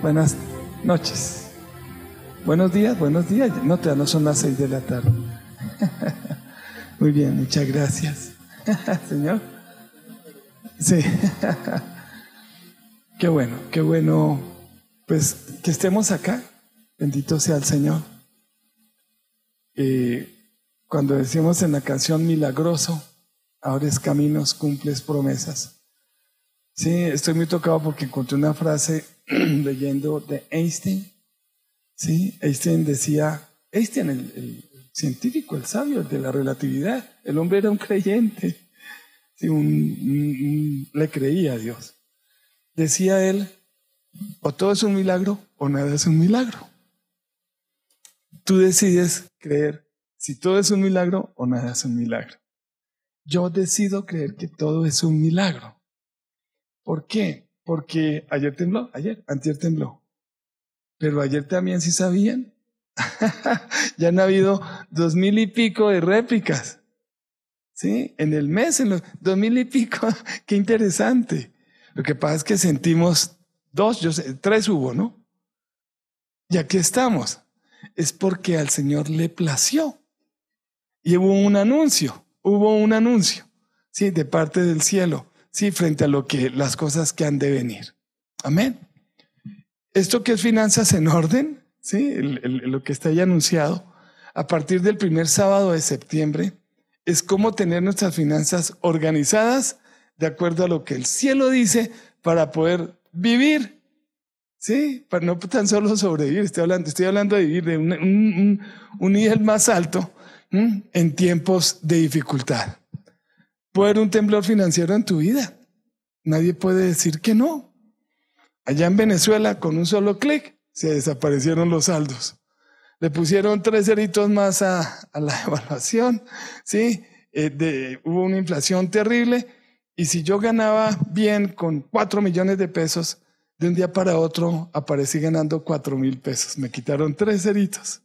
Buenas noches. Buenos días, buenos días. No, te no son las seis de la tarde. Muy bien, muchas gracias. Señor. Sí. Qué bueno, qué bueno. Pues que estemos acá. Bendito sea el Señor. cuando decimos en la canción milagroso, ahora es caminos, cumples promesas. Sí, estoy muy tocado porque encontré una frase leyendo de Einstein. Sí, Einstein decía, Einstein, el, científico, el sabio, el de la relatividad, el hombre era un creyente, sí, le creía a Dios. Decía él, o todo es un milagro o nada es un milagro. Tú decides creer si todo es un milagro o nada es un milagro. Yo decido creer que todo es un milagro. ¿Por qué? Porque ayer tembló, ayer, antier tembló. Pero ayer también sí sabían. ya han habido dos mil y pico de réplicas. ¿Sí? En el mes, en los dos mil y pico. Qué interesante. Lo que pasa es que sentimos dos, yo sé, tres hubo, ¿no? Y aquí estamos. Es porque al Señor le plació. Y hubo un anuncio, hubo un anuncio, sí, de parte del cielo sí, frente a lo que, las cosas que han de venir. Amén. Esto que es finanzas en orden, sí, lo que está ahí anunciado, a partir del primer sábado de septiembre, es cómo tener nuestras finanzas organizadas de acuerdo a lo que el cielo dice para poder vivir. Sí, para no tan solo sobrevivir, estoy hablando, estoy hablando de vivir de un, nivel más alto en tiempos de dificultad. Puede haber un temblor financiero en tu vida. Nadie puede decir que no. Allá en Venezuela, con un solo clic, se desaparecieron los saldos. Le pusieron tres ceritos más a, la evaluación, ¿sí? Eh, hubo una inflación terrible y si yo ganaba bien con cuatro millones de pesos, de un día para otro aparecí ganando cuatro mil pesos. Me quitaron tres ceritos.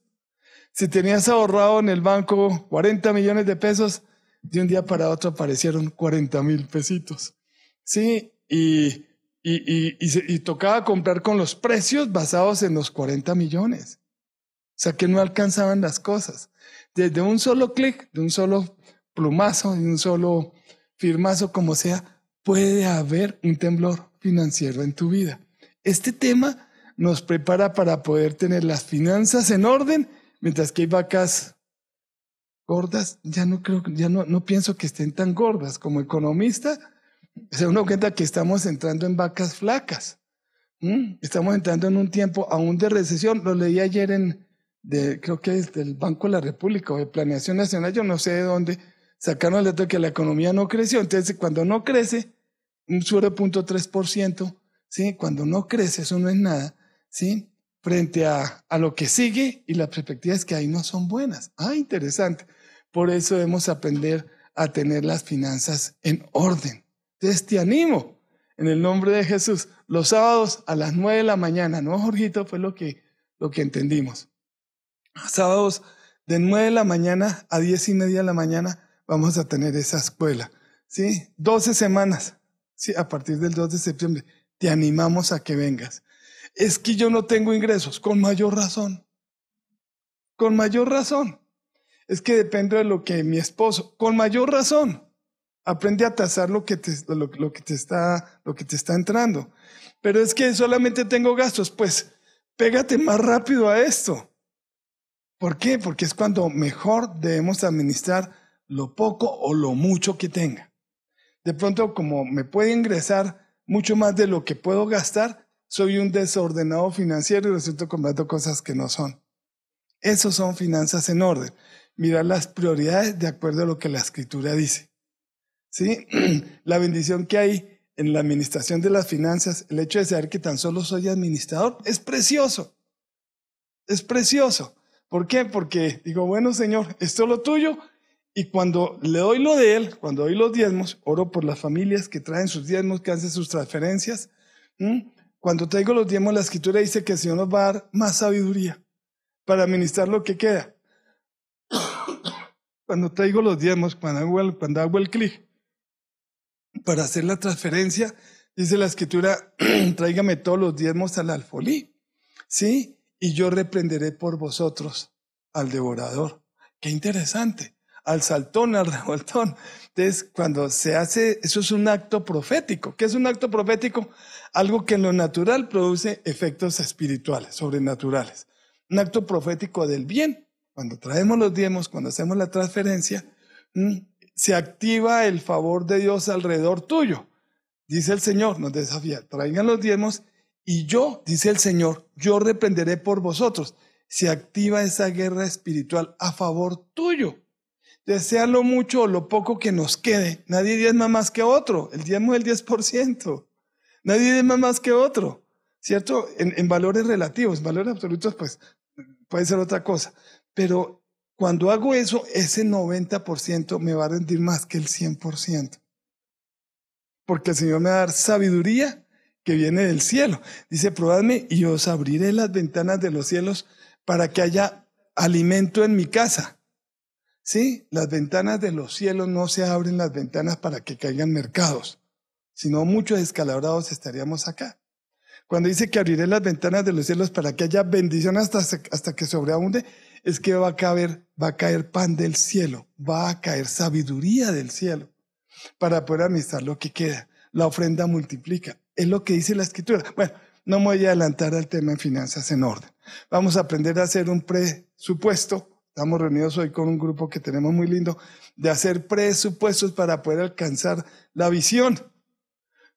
Si tenías ahorrado en el banco 40 millones de pesos, de un día para otro aparecieron 40 mil pesitos. Sí, y, y, y, tocaba comprar con los precios basados en los 40 millones. O sea que no alcanzaban las cosas. Desde un solo clic, de un solo plumazo, de un solo firmazo, como sea, puede haber un temblor financiero en tu vida. Este tema nos prepara para poder tener las finanzas en orden, mientras que hay vacas gordas, ya no creo, ya no, no pienso que estén tan gordas. Como economista, se uno cuenta que estamos entrando en vacas flacas. Estamos entrando en un tiempo aún de recesión. Lo leí ayer en, de, creo que es del Banco de la República o de Planeación Nacional, yo no sé de dónde, sacaron el dato de que la economía no creció. Entonces, cuando no crece, un 0.3%, ¿sí? Cuando no crece, eso no es nada, ¿sí? Frente a, a lo que sigue y las perspectivas que ahí no son buenas. Ah, interesante. Por eso debemos aprender a tener las finanzas en orden. Entonces te animo en el nombre de Jesús. Los sábados a las nueve de la mañana, ¿no, Jorgito? Fue lo que, lo que entendimos. Sábados de nueve de la mañana a diez y media de la mañana vamos a tener esa escuela. ¿Sí? 12 semanas. Sí, a partir del 2 de septiembre. Te animamos a que vengas. Es que yo no tengo ingresos. Con mayor razón. Con mayor razón es que depende de lo que mi esposo, con mayor razón, aprende a tasar lo que te, lo, que te, está, lo que te está entrando. Pero es que solamente tengo gastos, pues pégate más rápido a esto. ¿Por qué? Porque es cuando mejor debemos administrar lo poco o lo mucho que tenga. De pronto, como me puede ingresar mucho más de lo que puedo gastar, soy un desordenado financiero y resulto comprando cosas que no son. Esos son finanzas en orden mirar las prioridades de acuerdo a lo que la escritura dice. ¿Sí? La bendición que hay en la administración de las finanzas, el hecho de saber que tan solo soy administrador, es precioso. Es precioso. ¿Por qué? Porque digo, bueno, Señor, esto es lo tuyo. Y cuando le doy lo de Él, cuando doy los diezmos, oro por las familias que traen sus diezmos, que hacen sus transferencias. Cuando traigo los diezmos, la escritura dice que el Señor nos va a dar más sabiduría para administrar lo que queda cuando traigo los diezmos, cuando hago el, clic para hacer la transferencia, Dice la escritura, tráigame todos los diezmos al alfolí, ¿sí? Y yo reprenderé por vosotros al devorador. Qué interesante. Al saltón, al revoltón. Entonces, cuando se hace, eso es un acto profético. ¿Qué es un acto profético? Algo que en lo natural produce efectos espirituales, sobrenaturales. Un acto profético del bien. Cuando traemos los diezmos, cuando hacemos la transferencia, se activa el favor de Dios alrededor tuyo. Dice el Señor, nos desafía, traigan los diezmos y yo, dice el Señor, yo reprenderé por vosotros. Se activa esa guerra espiritual a favor tuyo. Desea lo mucho o lo poco que nos quede. Nadie diezma más que otro. El diezmo es el 10%. Nadie diezma más que otro. ¿Cierto? En, en valores relativos, en valores absolutos, pues puede ser otra cosa. Pero cuando hago eso, ese 90% me va a rendir más que el 100%. Porque el Señor me va a dar sabiduría que viene del cielo. Dice, probadme y os abriré las ventanas de los cielos para que haya alimento en mi casa. Sí, las ventanas de los cielos no se abren las ventanas para que caigan mercados, sino muchos escalabrados estaríamos acá. Cuando dice que abriré las ventanas de los cielos para que haya bendición hasta, hasta que sobreabunde, es que va a caer, va a caer pan del cielo, va a caer sabiduría del cielo para poder administrar lo que queda. La ofrenda multiplica. Es lo que dice la escritura. Bueno, no me voy a adelantar al tema en finanzas en orden. Vamos a aprender a hacer un presupuesto. Estamos reunidos hoy con un grupo que tenemos muy lindo de hacer presupuestos para poder alcanzar la visión.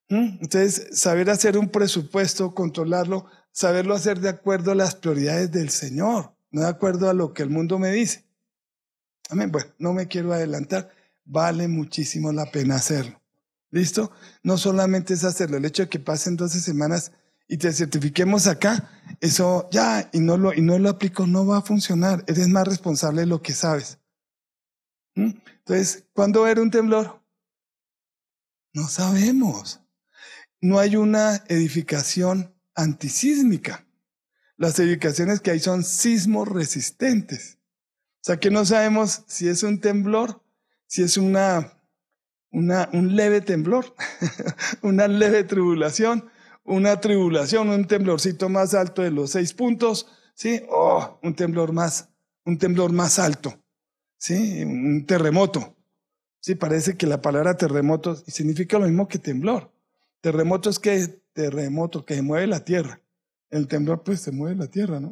¿Mm? Entonces, saber hacer un presupuesto, controlarlo, saberlo hacer de acuerdo a las prioridades del Señor no de acuerdo a lo que el mundo me dice. Amén. Bueno, no me quiero adelantar. Vale muchísimo la pena hacerlo. ¿Listo? No solamente es hacerlo, el hecho de que pasen 12 semanas y te certifiquemos acá, eso ya, y no lo, y no lo aplico, no va a funcionar. Eres más responsable de lo que sabes. ¿Mm? Entonces, ¿cuándo era un temblor? No sabemos. No hay una edificación antisísmica. Las edificaciones que hay son sismos resistentes. O sea que no sabemos si es un temblor, si es una, una un leve temblor, una leve tribulación, una tribulación, un temblorcito más alto de los seis puntos, ¿sí? Oh, un temblor más, un temblor más alto, ¿sí? Un terremoto. Sí, parece que la palabra terremoto significa lo mismo que temblor. Terremoto es que terremoto, que mueve la tierra. El temblor pues se mueve la tierra, ¿no?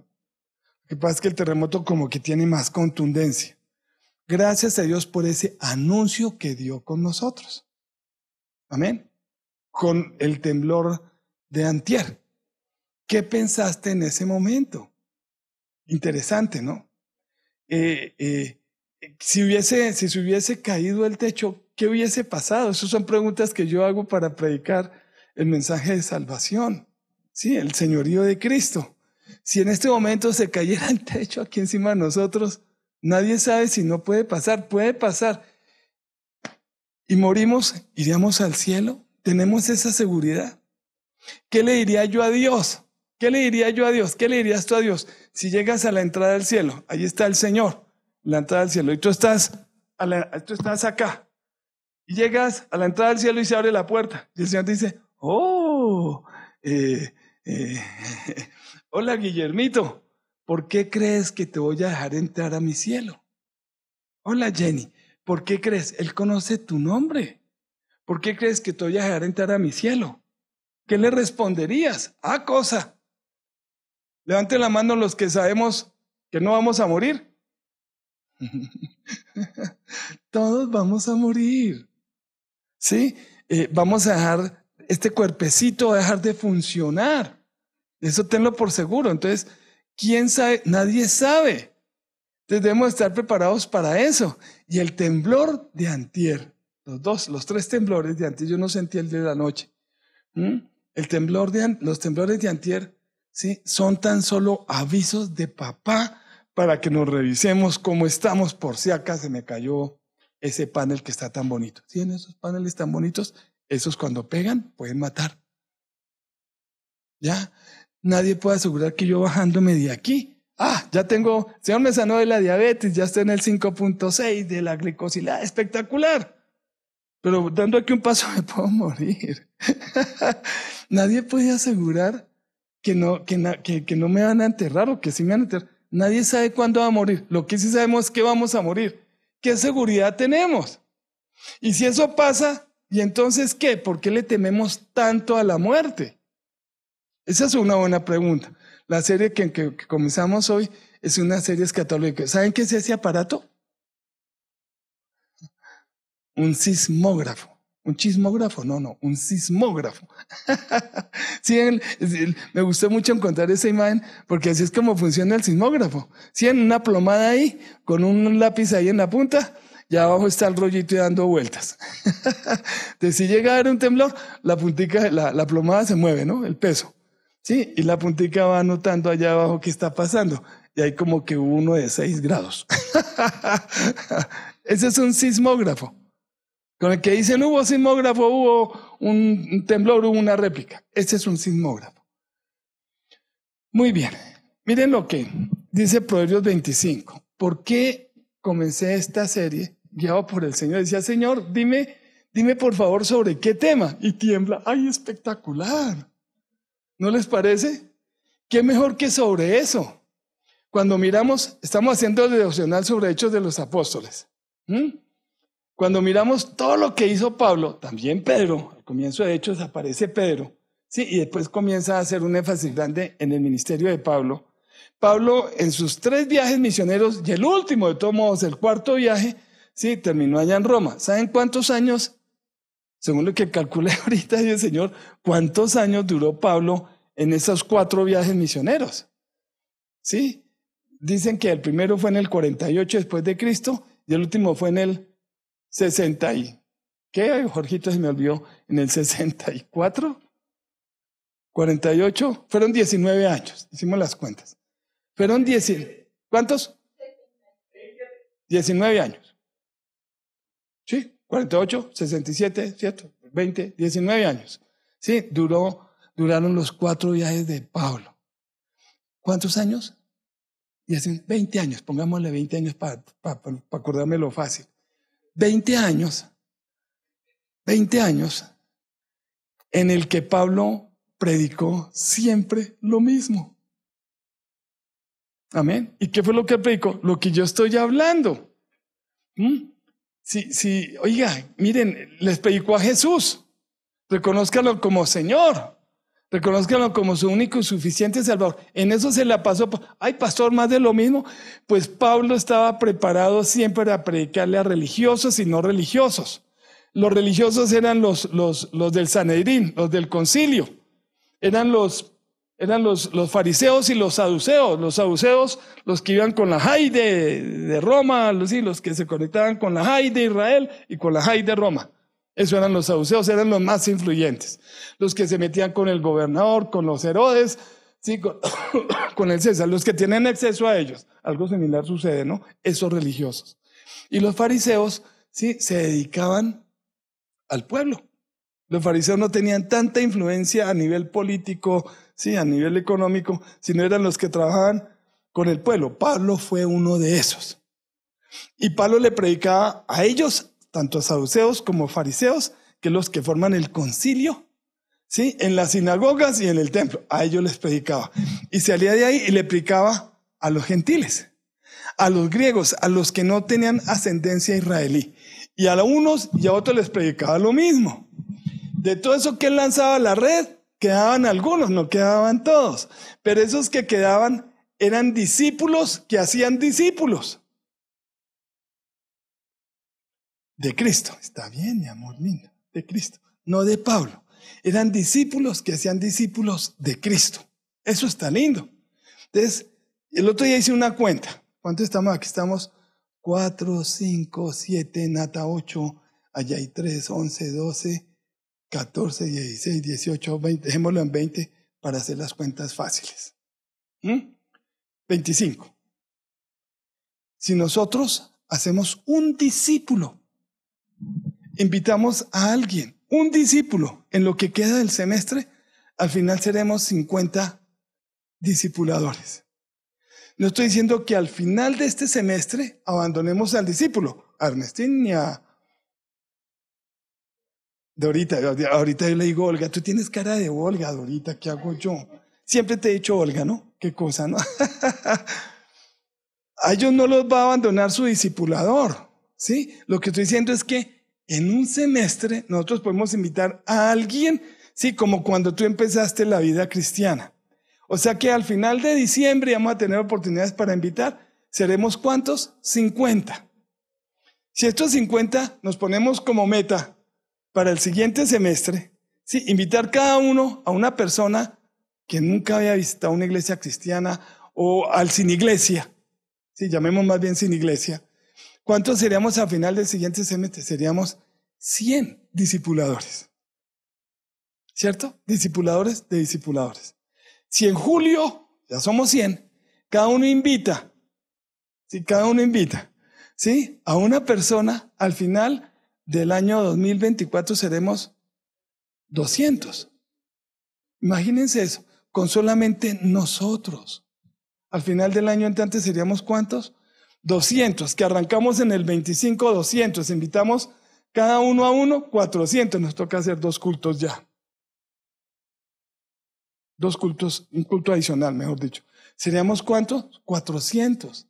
Lo que pasa es que el terremoto como que tiene más contundencia. Gracias a Dios por ese anuncio que dio con nosotros. Amén. Con el temblor de antier. ¿Qué pensaste en ese momento? Interesante, ¿no? Eh, eh, si, hubiese, si se hubiese caído el techo, ¿qué hubiese pasado? Esas son preguntas que yo hago para predicar el mensaje de salvación. Sí, el señorío de Cristo. Si en este momento se cayera el techo aquí encima de nosotros, nadie sabe si no puede pasar, puede pasar. Y morimos, iríamos al cielo. Tenemos esa seguridad. ¿Qué le diría yo a Dios? ¿Qué le diría yo a Dios? ¿Qué le dirías tú a Dios? Si llegas a la entrada del cielo, ahí está el Señor, la entrada del cielo, y tú estás, tú estás acá, y llegas a la entrada del cielo y se abre la puerta, y el Señor dice, oh, eh, eh, hola Guillermito, ¿por qué crees que te voy a dejar entrar a mi cielo? Hola Jenny, ¿por qué crees? Él conoce tu nombre. ¿Por qué crees que te voy a dejar entrar a mi cielo? ¿Qué le responderías? Ah, cosa. Levante la mano los que sabemos que no vamos a morir. Todos vamos a morir. ¿Sí? Eh, vamos a dejar, este cuerpecito a dejar de funcionar. Eso tenlo por seguro. Entonces, ¿quién sabe? Nadie sabe. Entonces debemos estar preparados para eso. Y el temblor de antier, los dos, los tres temblores de antier, yo no sentí el de la noche. El temblor de, los temblores de antier, ¿sí? Son tan solo avisos de papá para que nos revisemos cómo estamos por si acá se me cayó ese panel que está tan bonito. ¿Sí? En esos paneles tan bonitos, esos cuando pegan pueden matar. ¿Ya? Nadie puede asegurar que yo bajándome de aquí, ah, ya tengo, Señor me sanó de la diabetes, ya estoy en el 5.6 de la glicosilada, espectacular. pero dando aquí un paso me puedo morir. Nadie puede asegurar que no, que, que, no me van a enterrar o que sí me van a enterrar. Nadie sabe cuándo va a morir. Lo que sí sabemos es que vamos a morir. ¿Qué seguridad tenemos? Y si eso pasa, ¿y entonces qué? ¿Por qué le tememos tanto a la muerte? Esa es una buena pregunta. La serie que, que comenzamos hoy es una serie escatológica. ¿Saben qué es ese aparato? Un sismógrafo. ¿Un chismógrafo? No, no, un sismógrafo. sí, me gustó mucho encontrar esa imagen porque así es como funciona el sismógrafo. Si en una plomada ahí, con un lápiz ahí en la punta, ya abajo está el rollito dando vueltas. Entonces, si llega a haber un temblor, la puntica, la, la plomada se mueve, ¿no? El peso. Sí, y la puntica va anotando allá abajo qué está pasando. Y hay como que uno de seis grados. Ese es un sismógrafo. Con el que dicen hubo sismógrafo, hubo un temblor, hubo una réplica. Ese es un sismógrafo. Muy bien. Miren lo que dice Proverbios 25. ¿Por qué comencé esta serie guiado por el Señor? Decía, Señor, dime, dime por favor sobre qué tema. Y tiembla. ¡Ay, espectacular! ¿No les parece? ¿Qué mejor que sobre eso? Cuando miramos, estamos haciendo el devocional sobre Hechos de los Apóstoles. Cuando miramos todo lo que hizo Pablo, también Pedro, al comienzo de Hechos aparece Pedro, sí, y después comienza a hacer un énfasis grande en el ministerio de Pablo. Pablo, en sus tres viajes misioneros, y el último de todos modos, el cuarto viaje, sí, terminó allá en Roma. ¿Saben cuántos años? Según lo que calculé ahorita, dice el Señor, ¿cuántos años duró Pablo en esos cuatro viajes misioneros? Sí, dicen que el primero fue en el 48 después de Cristo y el último fue en el 60 y... ¿Qué? Jorgito se me olvidó. En el 64, 48, fueron 19 años. Hicimos las cuentas. Fueron 10. ¿Cuántos? 19 años. Sí, 48, 67, ¿cierto? 20, 19 años. Sí, duró, duraron los cuatro viajes de Pablo. ¿Cuántos años? 20 años, pongámosle 20 años para acordarme lo fácil. 20 años, 20 años en el que Pablo predicó siempre lo mismo. Amén. ¿Y qué fue lo que predicó? Lo que yo estoy hablando. ¿Mm? Si, si, oiga, miren, les predicó a Jesús. Reconózcanlo como Señor. Reconozcanlo como su único y suficiente Salvador. En eso se la pasó. Ay, pastor, más de lo mismo. Pues Pablo estaba preparado siempre a predicarle a religiosos y no religiosos. Los religiosos eran los, los, los del Sanedrín, los del concilio. Eran los, eran los, los fariseos y los saduceos. Los saduceos, los que iban con la Jai de, de Roma, los, los que se conectaban con la Jai de Israel y con la Jai de Roma. Eso eran los saduceos, eran los más influyentes. Los que se metían con el gobernador, con los Herodes, sí, con, el César, los que tienen acceso a ellos. Algo similar sucede, ¿no? Esos religiosos. Y los fariseos, sí, se dedicaban al pueblo. Los fariseos no tenían tanta influencia a nivel político, sí, a nivel económico, sino eran los que trabajaban con el pueblo. Pablo fue uno de esos. Y Pablo le predicaba a ellos tanto saduceos como fariseos, que los que forman el concilio, ¿sí? En las sinagogas y en el templo. A ellos les predicaba. Y salía de ahí y le predicaba a los gentiles, a los griegos, a los que no tenían ascendencia israelí. Y a unos y a otros les predicaba lo mismo. De todo eso que él lanzaba a la red, quedaban algunos, no quedaban todos. Pero esos que quedaban eran discípulos que hacían discípulos. de Cristo. Está bien, mi amor lindo, de Cristo, no de Pablo. Eran discípulos que hacían discípulos de Cristo. Eso está lindo. Entonces, el otro día hice una cuenta. ¿Cuánto estamos? Aquí estamos 4, 5, 7, Nata 8, allá hay 3, 11, 12, 14, 16, 18, 20. Dejémoslo en 20 para hacer las cuentas fáciles. 25. ¿Mm? Si nosotros hacemos un discípulo invitamos a alguien, un discípulo, en lo que queda del semestre, al final seremos 50 discipuladores. No estoy diciendo que al final de este semestre abandonemos al discípulo, a Ernestín ni a, Dorita, ahorita yo le digo, Olga, tú tienes cara de Olga, Dorita, ¿qué hago yo? Siempre te he dicho Olga, ¿no? Qué cosa, ¿no? a ellos no los va a abandonar su discipulador, ¿sí? Lo que estoy diciendo es que en un semestre nosotros podemos invitar a alguien, ¿sí? Como cuando tú empezaste la vida cristiana. O sea que al final de diciembre vamos a tener oportunidades para invitar. ¿Seremos cuántos? 50. Si estos 50 nos ponemos como meta para el siguiente semestre, ¿sí? invitar cada uno a una persona que nunca había visitado una iglesia cristiana o al sin iglesia, ¿sí? llamemos más bien sin iglesia, ¿cuántos seríamos al final del siguiente semestre? Seríamos 100 discipuladores. ¿Cierto? Discipuladores de discipuladores. Si en julio ya somos 100, cada uno invita, si cada uno invita, ¿sí? A una persona al final del año 2024 seremos 200. Imagínense eso, con solamente nosotros. Al final del año entrante seríamos cuántos? 200, que arrancamos en el 25, 200. Invitamos cada uno a uno, 400. Nos toca hacer dos cultos ya. Dos cultos, un culto adicional, mejor dicho. ¿Seríamos cuántos? 400.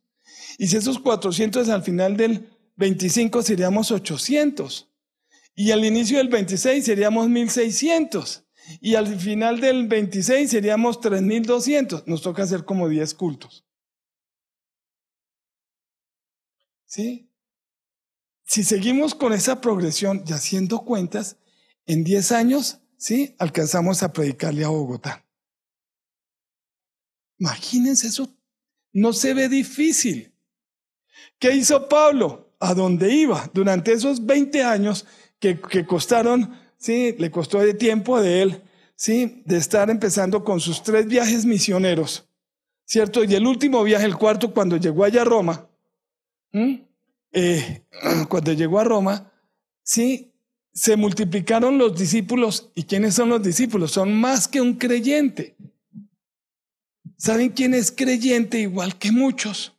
Y si esos 400 al final del 25 seríamos 800. Y al inicio del 26 seríamos 1600. Y al final del 26 seríamos 3200. Nos toca hacer como 10 cultos. ¿Sí? Si seguimos con esa progresión y haciendo cuentas, en 10 años, ¿sí? Alcanzamos a predicarle a Bogotá. Imagínense eso. No se ve difícil. ¿Qué hizo Pablo? A dónde iba. Durante esos 20 años que, que costaron, sí, le costó de tiempo de él, sí, de estar empezando con sus tres viajes misioneros, ¿cierto? Y el último viaje, el cuarto, cuando llegó allá a Roma, eh, cuando llegó a Roma, sí, se multiplicaron los discípulos. ¿Y quiénes son los discípulos? Son más que un creyente. ¿Saben quién es creyente igual que muchos?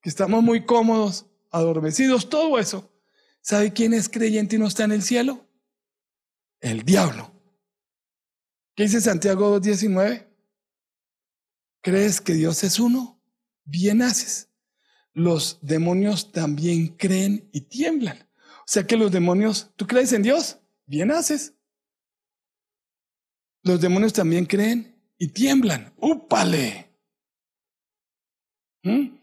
Que estamos muy cómodos adormecidos, todo eso. ¿Sabe quién es creyente y no está en el cielo? El diablo. ¿Qué dice Santiago 2.19? ¿Crees que Dios es uno? Bien haces. Los demonios también creen y tiemblan. O sea que los demonios, ¿tú crees en Dios? Bien haces. Los demonios también creen y tiemblan. ¡Úpale! ¿Mm?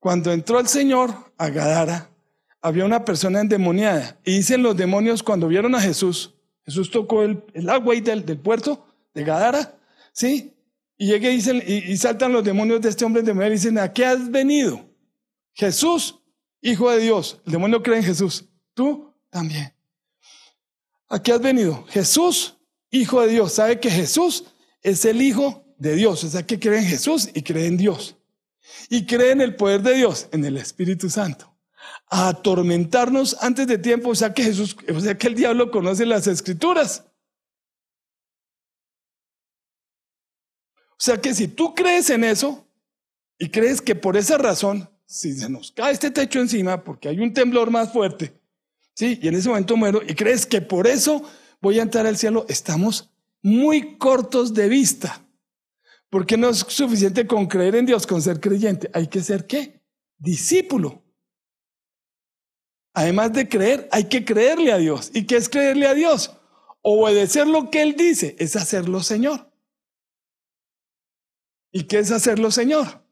Cuando entró el Señor a Gadara, había una persona endemoniada. Y dicen los demonios cuando vieron a Jesús, Jesús tocó el, agua del, del, puerto de Gadara, ¿sí? Y llega y, dicen, y, saltan los demonios de este hombre endemoniado y dicen, ¿a qué has venido? Jesús, Hijo de Dios. El demonio cree en Jesús. Tú también. ¿A qué has venido? Jesús, Hijo de Dios. Sabe que Jesús es el Hijo de Dios. O sea, que cree en Jesús y cree en Dios y cree en el poder de Dios, en el Espíritu Santo. A atormentarnos antes de tiempo, o sea que Jesús, o sea que el diablo conoce las escrituras. O sea que si tú crees en eso y crees que por esa razón, si se nos cae este techo encima porque hay un temblor más fuerte, ¿sí? Y en ese momento muero y crees que por eso voy a entrar al cielo, estamos muy cortos de vista. Porque no es suficiente con creer en Dios, con ser creyente. Hay que ser qué? Discípulo. Además de creer, hay que creerle a Dios. ¿Y qué es creerle a Dios? Obedecer lo que Él dice es hacerlo Señor. ¿Y qué es hacerlo Señor?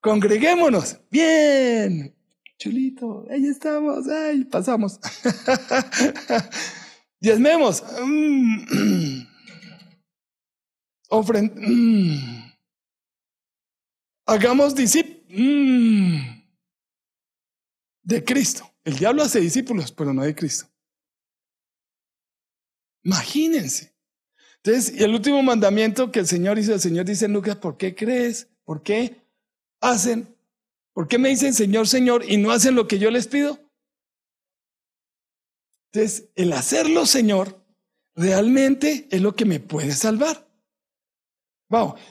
Congreguémonos. Bien. Chulito. Ahí estamos. Ahí pasamos. Diezmemos. Mm. Ofrend mm. Hagamos discípulos mm, de Cristo. El diablo hace discípulos, pero no de Cristo. Imagínense. Entonces, y el último mandamiento que el Señor hizo, el Señor dice Lucas, ¿por qué crees? ¿Por qué hacen? ¿Por qué me dicen Señor, Señor y no hacen lo que yo les pido? Entonces, el hacerlo, Señor, realmente es lo que me puede salvar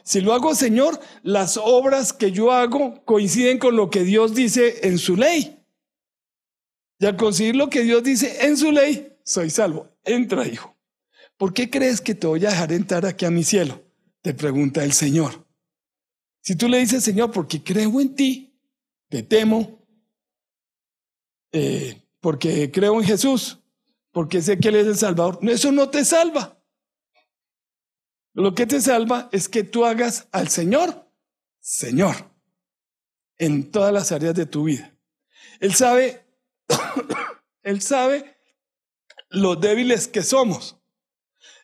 si lo hago, Señor, las obras que yo hago coinciden con lo que Dios dice en su ley. Y al conseguir lo que Dios dice en su ley, soy salvo. entra, hijo. ¿Por qué crees que te voy a dejar entrar aquí a mi cielo? Te pregunta el Señor. Si tú le dices, Señor, porque creo en ti, te temo, eh, porque creo en Jesús, porque sé que Él es el Salvador, eso no te salva. Lo que te salva es que tú hagas al Señor, Señor, en todas las áreas de tu vida. Él sabe, Él sabe lo débiles que somos.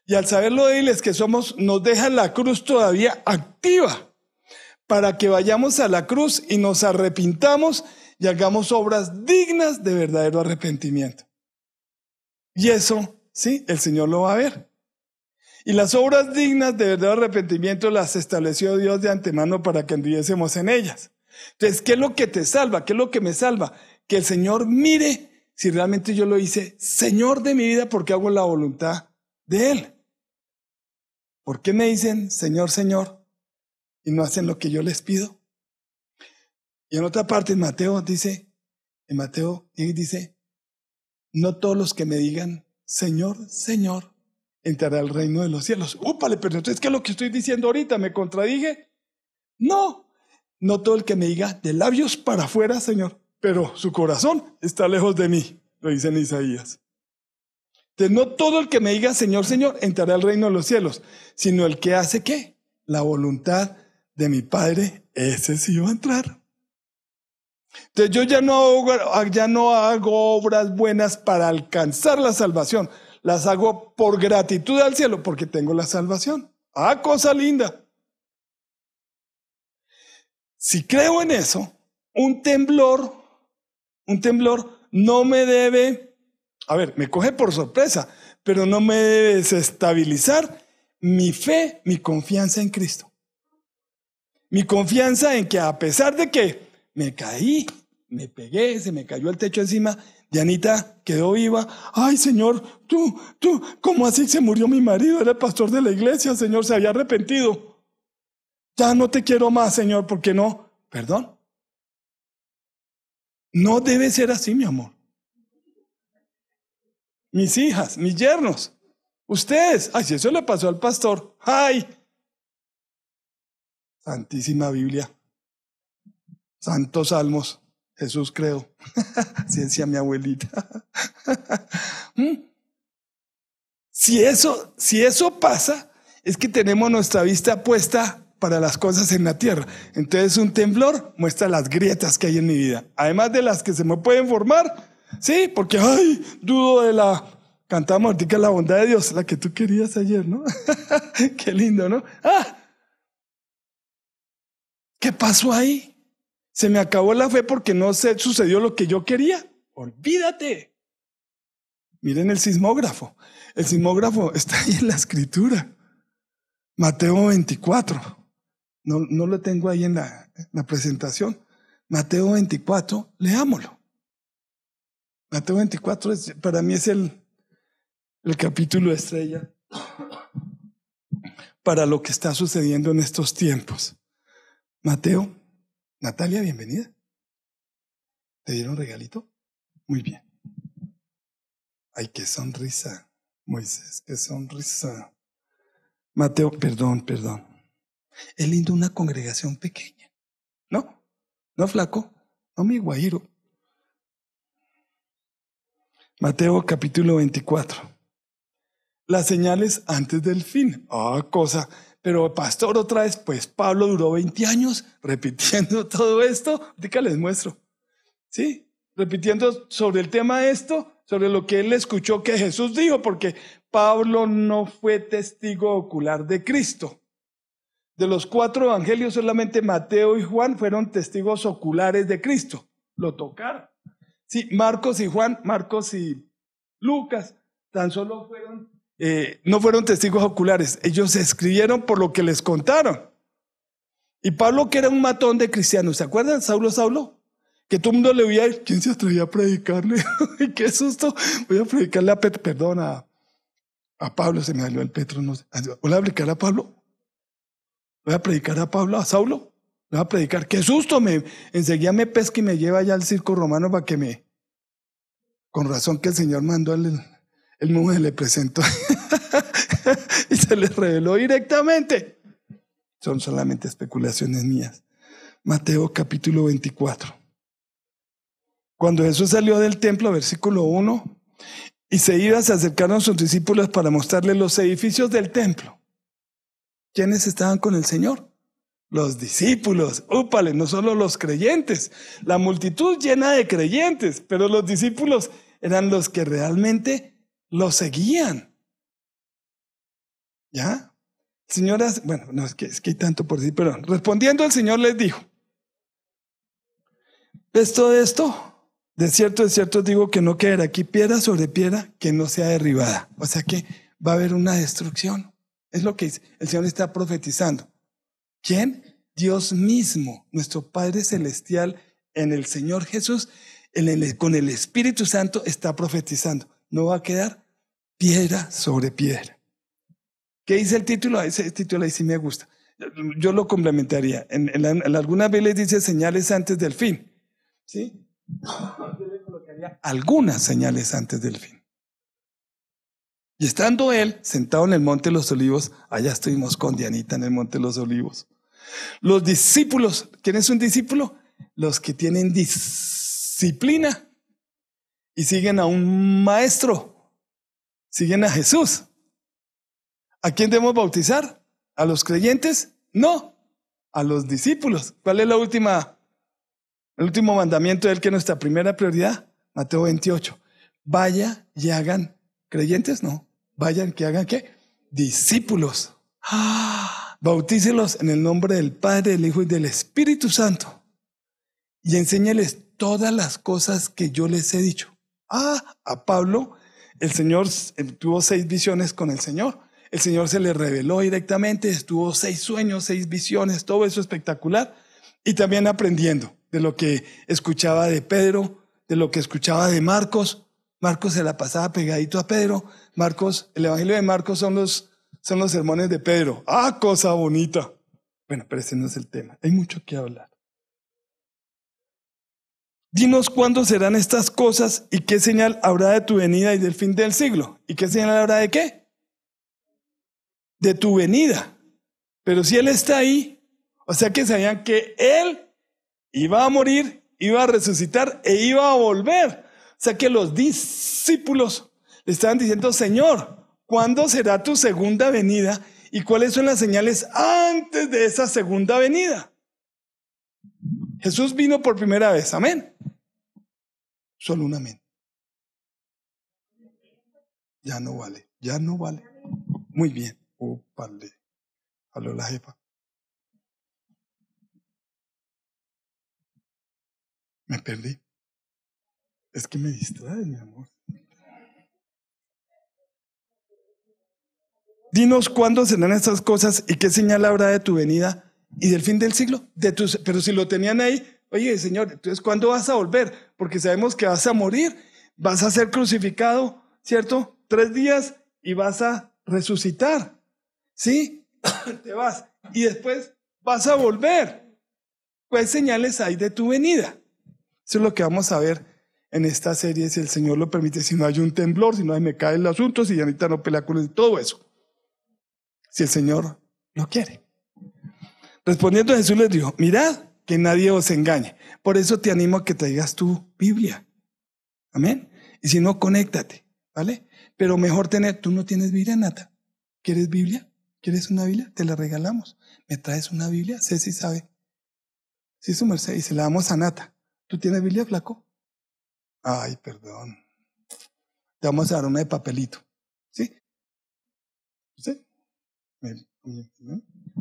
Y al saber lo débiles que somos, nos deja la cruz todavía activa para que vayamos a la cruz y nos arrepintamos y hagamos obras dignas de verdadero arrepentimiento. Y eso, sí, el Señor lo va a ver. Y las obras dignas de verdadero arrepentimiento las estableció Dios de antemano para que anduviésemos en ellas. Entonces, ¿qué es lo que te salva? ¿Qué es lo que me salva? Que el Señor mire si realmente yo lo hice Señor de mi vida porque hago la voluntad de Él. ¿Por qué me dicen Señor, Señor y no hacen lo que yo les pido? Y en otra parte, en Mateo dice, en Mateo dice, no todos los que me digan, Señor, Señor, entrará al reino de los cielos. Úpale, pero entonces, ¿qué es lo que estoy diciendo ahorita? ¿Me contradije? No, no todo el que me diga de labios para afuera, Señor, pero su corazón está lejos de mí, lo dice en Isaías. Entonces, no todo el que me diga Señor, Señor, entrará al reino de los cielos, sino el que hace qué? La voluntad de mi Padre, ese sí va a entrar. Entonces yo ya no, ya no hago obras buenas para alcanzar la salvación, las hago por gratitud al cielo porque tengo la salvación. Ah, cosa linda. Si creo en eso, un temblor, un temblor no me debe, a ver, me coge por sorpresa, pero no me debe desestabilizar mi fe, mi confianza en Cristo. Mi confianza en que a pesar de que me caí, me pegué, se me cayó el techo encima. Dianita quedó viva. Ay, Señor, tú, tú, ¿cómo así se murió mi marido? Era el pastor de la iglesia, Señor, se había arrepentido. Ya no te quiero más, Señor, ¿por qué no? Perdón. No debe ser así, mi amor. Mis hijas, mis yernos, ustedes, ay, si eso le pasó al pastor, ay. Santísima Biblia. Santos Salmos, Jesús creo. Ciencia mi abuelita. ¿Mm? si eso, si eso pasa, es que tenemos nuestra vista puesta para las cosas en la tierra. Entonces un temblor muestra las grietas que hay en mi vida, además de las que se me pueden formar, sí, porque ay, dudo de la cantamos ahorita la bondad de Dios, la que tú querías ayer, ¿no? Qué lindo, ¿no? Ah, ¿qué pasó ahí? Se me acabó la fe porque no se sucedió lo que yo quería. Olvídate. Miren el sismógrafo. El sismógrafo está ahí en la escritura. Mateo 24. No, no lo tengo ahí en la, la presentación. Mateo 24, leámoslo. Mateo 24 para mí es el, el capítulo estrella para lo que está sucediendo en estos tiempos. Mateo Natalia, bienvenida. ¿Te dieron regalito? Muy bien. Ay, qué sonrisa, Moisés, qué sonrisa. Mateo, perdón, perdón. Es lindo una congregación pequeña. ¿No? ¿No, flaco? No, mi guajiro. Mateo capítulo 24. Las señales antes del fin. Ah, cosa pero pastor, otra vez, pues Pablo duró 20 años repitiendo todo esto. Ahorita les muestro. ¿Sí? Repitiendo sobre el tema de esto, sobre lo que él escuchó que Jesús dijo, porque Pablo no fue testigo ocular de Cristo. De los cuatro evangelios, solamente Mateo y Juan fueron testigos oculares de Cristo. Lo tocaron. Sí, Marcos y Juan, Marcos y Lucas, tan solo fueron eh, no fueron testigos oculares, ellos escribieron por lo que les contaron. Y Pablo, que era un matón de cristianos, ¿se acuerdan? Saulo, Saulo, que todo el mundo le oía, ¿quién se atrevía a predicarle? ¡Qué susto! Voy a predicarle a Petro, perdón, a, Pablo, se me salió el Petro, no. ¿Voy a predicar a Pablo? ¿Voy a predicar a Pablo, a Saulo? ¿Voy a predicar? ¡Qué susto! Me, enseguida me pesca y me lleva allá al circo romano para que me... Con razón que el Señor mandó el, El se le presentó y se le reveló directamente. Son solamente especulaciones mías. Mateo capítulo 24. Cuando Jesús salió del templo, versículo 1, y se iba, se acercaron sus discípulos para mostrarles los edificios del templo. ¿Quiénes estaban con el Señor? Los discípulos, úpale, no solo los creyentes, la multitud llena de creyentes, pero los discípulos eran los que realmente lo seguían. ¿Ya? Señoras, bueno, no es que, es que hay tanto por decir, pero respondiendo el Señor les dijo, ¿ves todo esto? De cierto, de cierto digo que no quedará aquí piedra sobre piedra que no sea derribada. O sea que va a haber una destrucción. Es lo que el Señor está profetizando. ¿Quién? Dios mismo, nuestro Padre Celestial, en el Señor Jesús, con el Espíritu Santo está profetizando. No va a quedar piedra sobre piedra. ¿Qué dice el título? Ese título ahí sí me gusta. Yo lo complementaría. En, algunas veces dice señales antes del fin. ¿Sí? Algunas señales antes del fin. Y estando él sentado en el Monte de los Olivos, allá estuvimos con Dianita en el Monte de los Olivos. Los discípulos, ¿quién es un discípulo? Los que tienen disciplina y siguen a un maestro, siguen a Jesús. ¿A quién debemos bautizar? ¿A los creyentes? No, a los discípulos. ¿Cuál es la última, el último mandamiento del que es nuestra primera prioridad? Mateo 28. Vaya y hagan, creyentes no, vayan que hagan qué? Discípulos. Bautícelos en el nombre del Padre, del Hijo y del Espíritu Santo. Y enséñales todas las cosas que yo les he dicho. Ah, a Pablo, el Señor tuvo seis visiones con el Señor. El Señor se le reveló directamente, estuvo seis sueños, seis visiones, todo eso espectacular. Y también aprendiendo de lo que escuchaba de Pedro, de lo que escuchaba de Marcos. Marcos se la pasaba pegadito a Pedro. Marcos, el Evangelio de Marcos son los son los sermones de Pedro. Ah, cosa bonita. Bueno, pero ese no es el tema. Hay mucho que hablar. Dinos cuándo serán estas cosas y qué señal habrá de tu venida y del fin del siglo. ¿Y qué señal habrá de qué? De tu venida. Pero si Él está ahí, o sea que sabían que Él iba a morir, iba a resucitar e iba a volver. O sea que los discípulos le estaban diciendo, Señor, ¿Cuándo será tu segunda venida? ¿Y cuáles son las señales antes de esa segunda venida? Jesús vino por primera vez, amén. Solo un amén. Ya no vale, ya no vale. Muy bien. Opale. Aló la jefa. Me perdí. Es que me distrae, mi amor. Dinos cuándo serán estas cosas y qué señal habrá de tu venida y del fin del siglo. Pero si lo tenían ahí, oye, Señor, entonces ¿cuándo vas a volver? Porque sabemos que vas a morir, vas a ser crucificado, ¿cierto? Tres días y vas a resucitar. ¿Sí? Te vas. Y después vas a volver. ¿Cuáles señales hay de tu venida? Eso es lo que vamos a ver en esta serie, si el Señor lo permite, si no hay un temblor, si no hay me cae el asunto, si ahorita no pelea con todo eso si el Señor lo quiere. Respondiendo Jesús les dijo, mirad que nadie os engañe. Por eso te animo a que traigas tu Biblia. Amén. Y si no, conéctate, ¿vale? Pero mejor tener, tú no tienes Biblia, Nata. ¿Quieres Biblia? ¿Quieres una Biblia? Te la regalamos. ¿Me traes una Biblia? Ceci sabe. Sí, su merced. Y se la damos a Nata. ¿Tú tienes Biblia, flaco? Ay, perdón. Te vamos a dar una de papelito. ¿Sí? ¿Sí?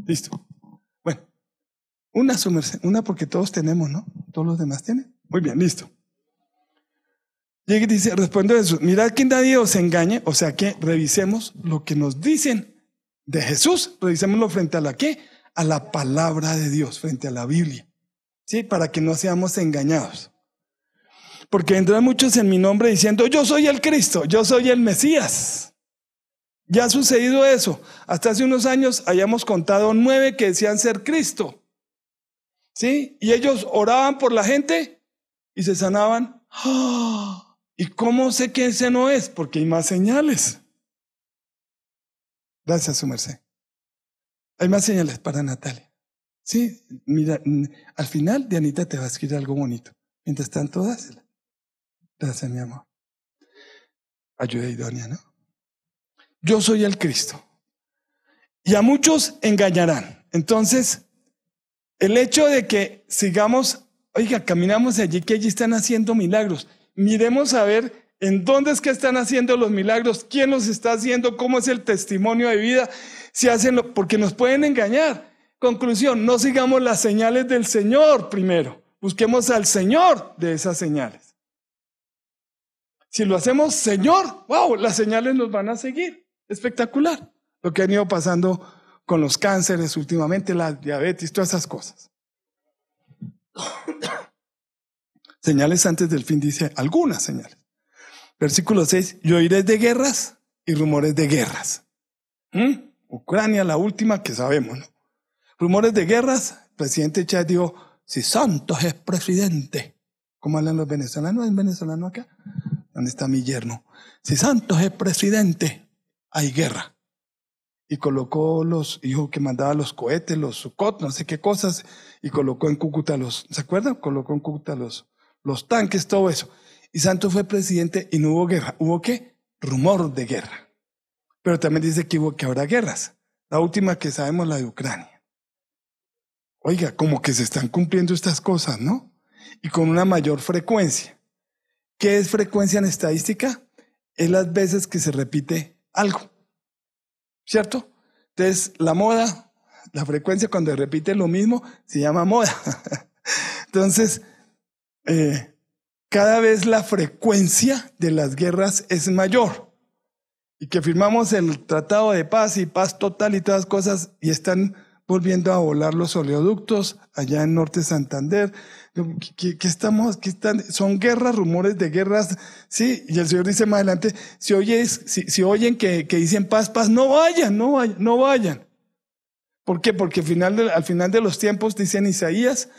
Listo. Una una porque todos tenemos, ¿no? Todos los demás tienen. Muy bien, listo. Y dice, responde Jesús, mirad que nadie os engañe, o sea que revisemos lo que nos dicen de Jesús, revisémoslo frente a la qué? A la palabra de Dios, frente a la Biblia. ¿Sí? Para que no seamos engañados. Porque vendrán muchos en mi nombre diciendo, yo soy el Cristo, yo soy el Mesías. Ya ha sucedido eso. Hasta hace unos años hayamos contado nueve que decían ser Cristo. ¿Sí? Y ellos oraban por la gente y se sanaban. ¡Ah! ¿Y cómo sé que ese no es? Porque hay más señales. Gracias, su merced. Hay más señales para Natalia. Sí, mira, al final Dianita te va a escribir algo bonito. Mientras tanto, dásela. Gracias, mi amor. Ayuda idónea, ¿no? Yo soy el Cristo. Y a muchos engañarán. Entonces, el hecho de que sigamos, oiga, caminamos allí, que allí están haciendo milagros miremos a ver en dónde es que están haciendo los milagros, quién los está haciendo, cómo es el testimonio de vida, si hacen lo, porque nos pueden engañar. Conclusión, no sigamos las señales del Señor primero, busquemos al Señor de esas señales. Si lo hacemos Señor, wow, las señales nos van a seguir. Espectacular. Lo que han ido pasando con los cánceres últimamente, la diabetes, todas esas cosas. Señales antes del fin dice algunas señales. Versículo 6, yo oiré de guerras y rumores de guerras. ¿Mm? Ucrania, la última que sabemos, ¿no? Rumores de guerras, el presidente Chávez dijo, si Santos es presidente, ¿cómo hablan los venezolanos? ¿Es venezolano acá? ¿Dónde está mi yerno? Si Santos es presidente, hay guerra. Y colocó los, hijos que mandaba los cohetes, los Sucot, no sé qué cosas, y colocó en Cúcuta los, ¿se acuerdan? Colocó en Cúcuta los, los tanques, todo eso. Y Santos fue presidente y no hubo guerra. ¿Hubo qué? Rumor de guerra. Pero también dice que hubo que habrá guerras. La última que sabemos, la de Ucrania. Oiga, como que se están cumpliendo estas cosas, ¿no? Y con una mayor frecuencia. ¿Qué es frecuencia en estadística? Es las veces que se repite algo. ¿Cierto? Entonces, la moda, la frecuencia cuando repite lo mismo, se llama moda. Entonces, eh, cada vez la frecuencia de las guerras es mayor. Y que firmamos el Tratado de Paz y Paz Total y todas las cosas y están volviendo a volar los oleoductos allá en Norte Santander. ¿Qué, estamos? ¿Qué están? Son guerras, rumores de guerras. Sí, y el Señor dice más adelante, si, oyes, si, oyen que, dicen paz, paz, no vayan, no vayan, no vayan. ¿Por qué? Porque al final al final de los tiempos, dicen Isaías,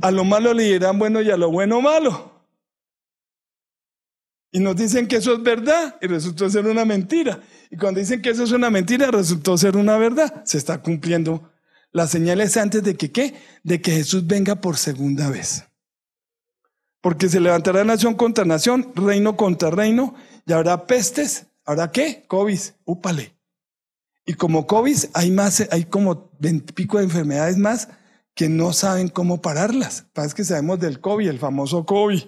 a lo malo le dirán bueno y a lo bueno malo. Y nos dicen que eso es verdad y resultó ser una mentira. Y cuando dicen que eso es una mentira, resultó ser una verdad. Se está cumpliendo las señales antes de que qué? De que Jesús venga por segunda vez. Porque se levantará nación contra nación, reino contra reino, y habrá pestes. ¿Habrá qué? COVID. Úpale. Y como COVID hay más, hay como pico de enfermedades más que no saben cómo pararlas. Parece que sabemos del COVID, el famoso COVID.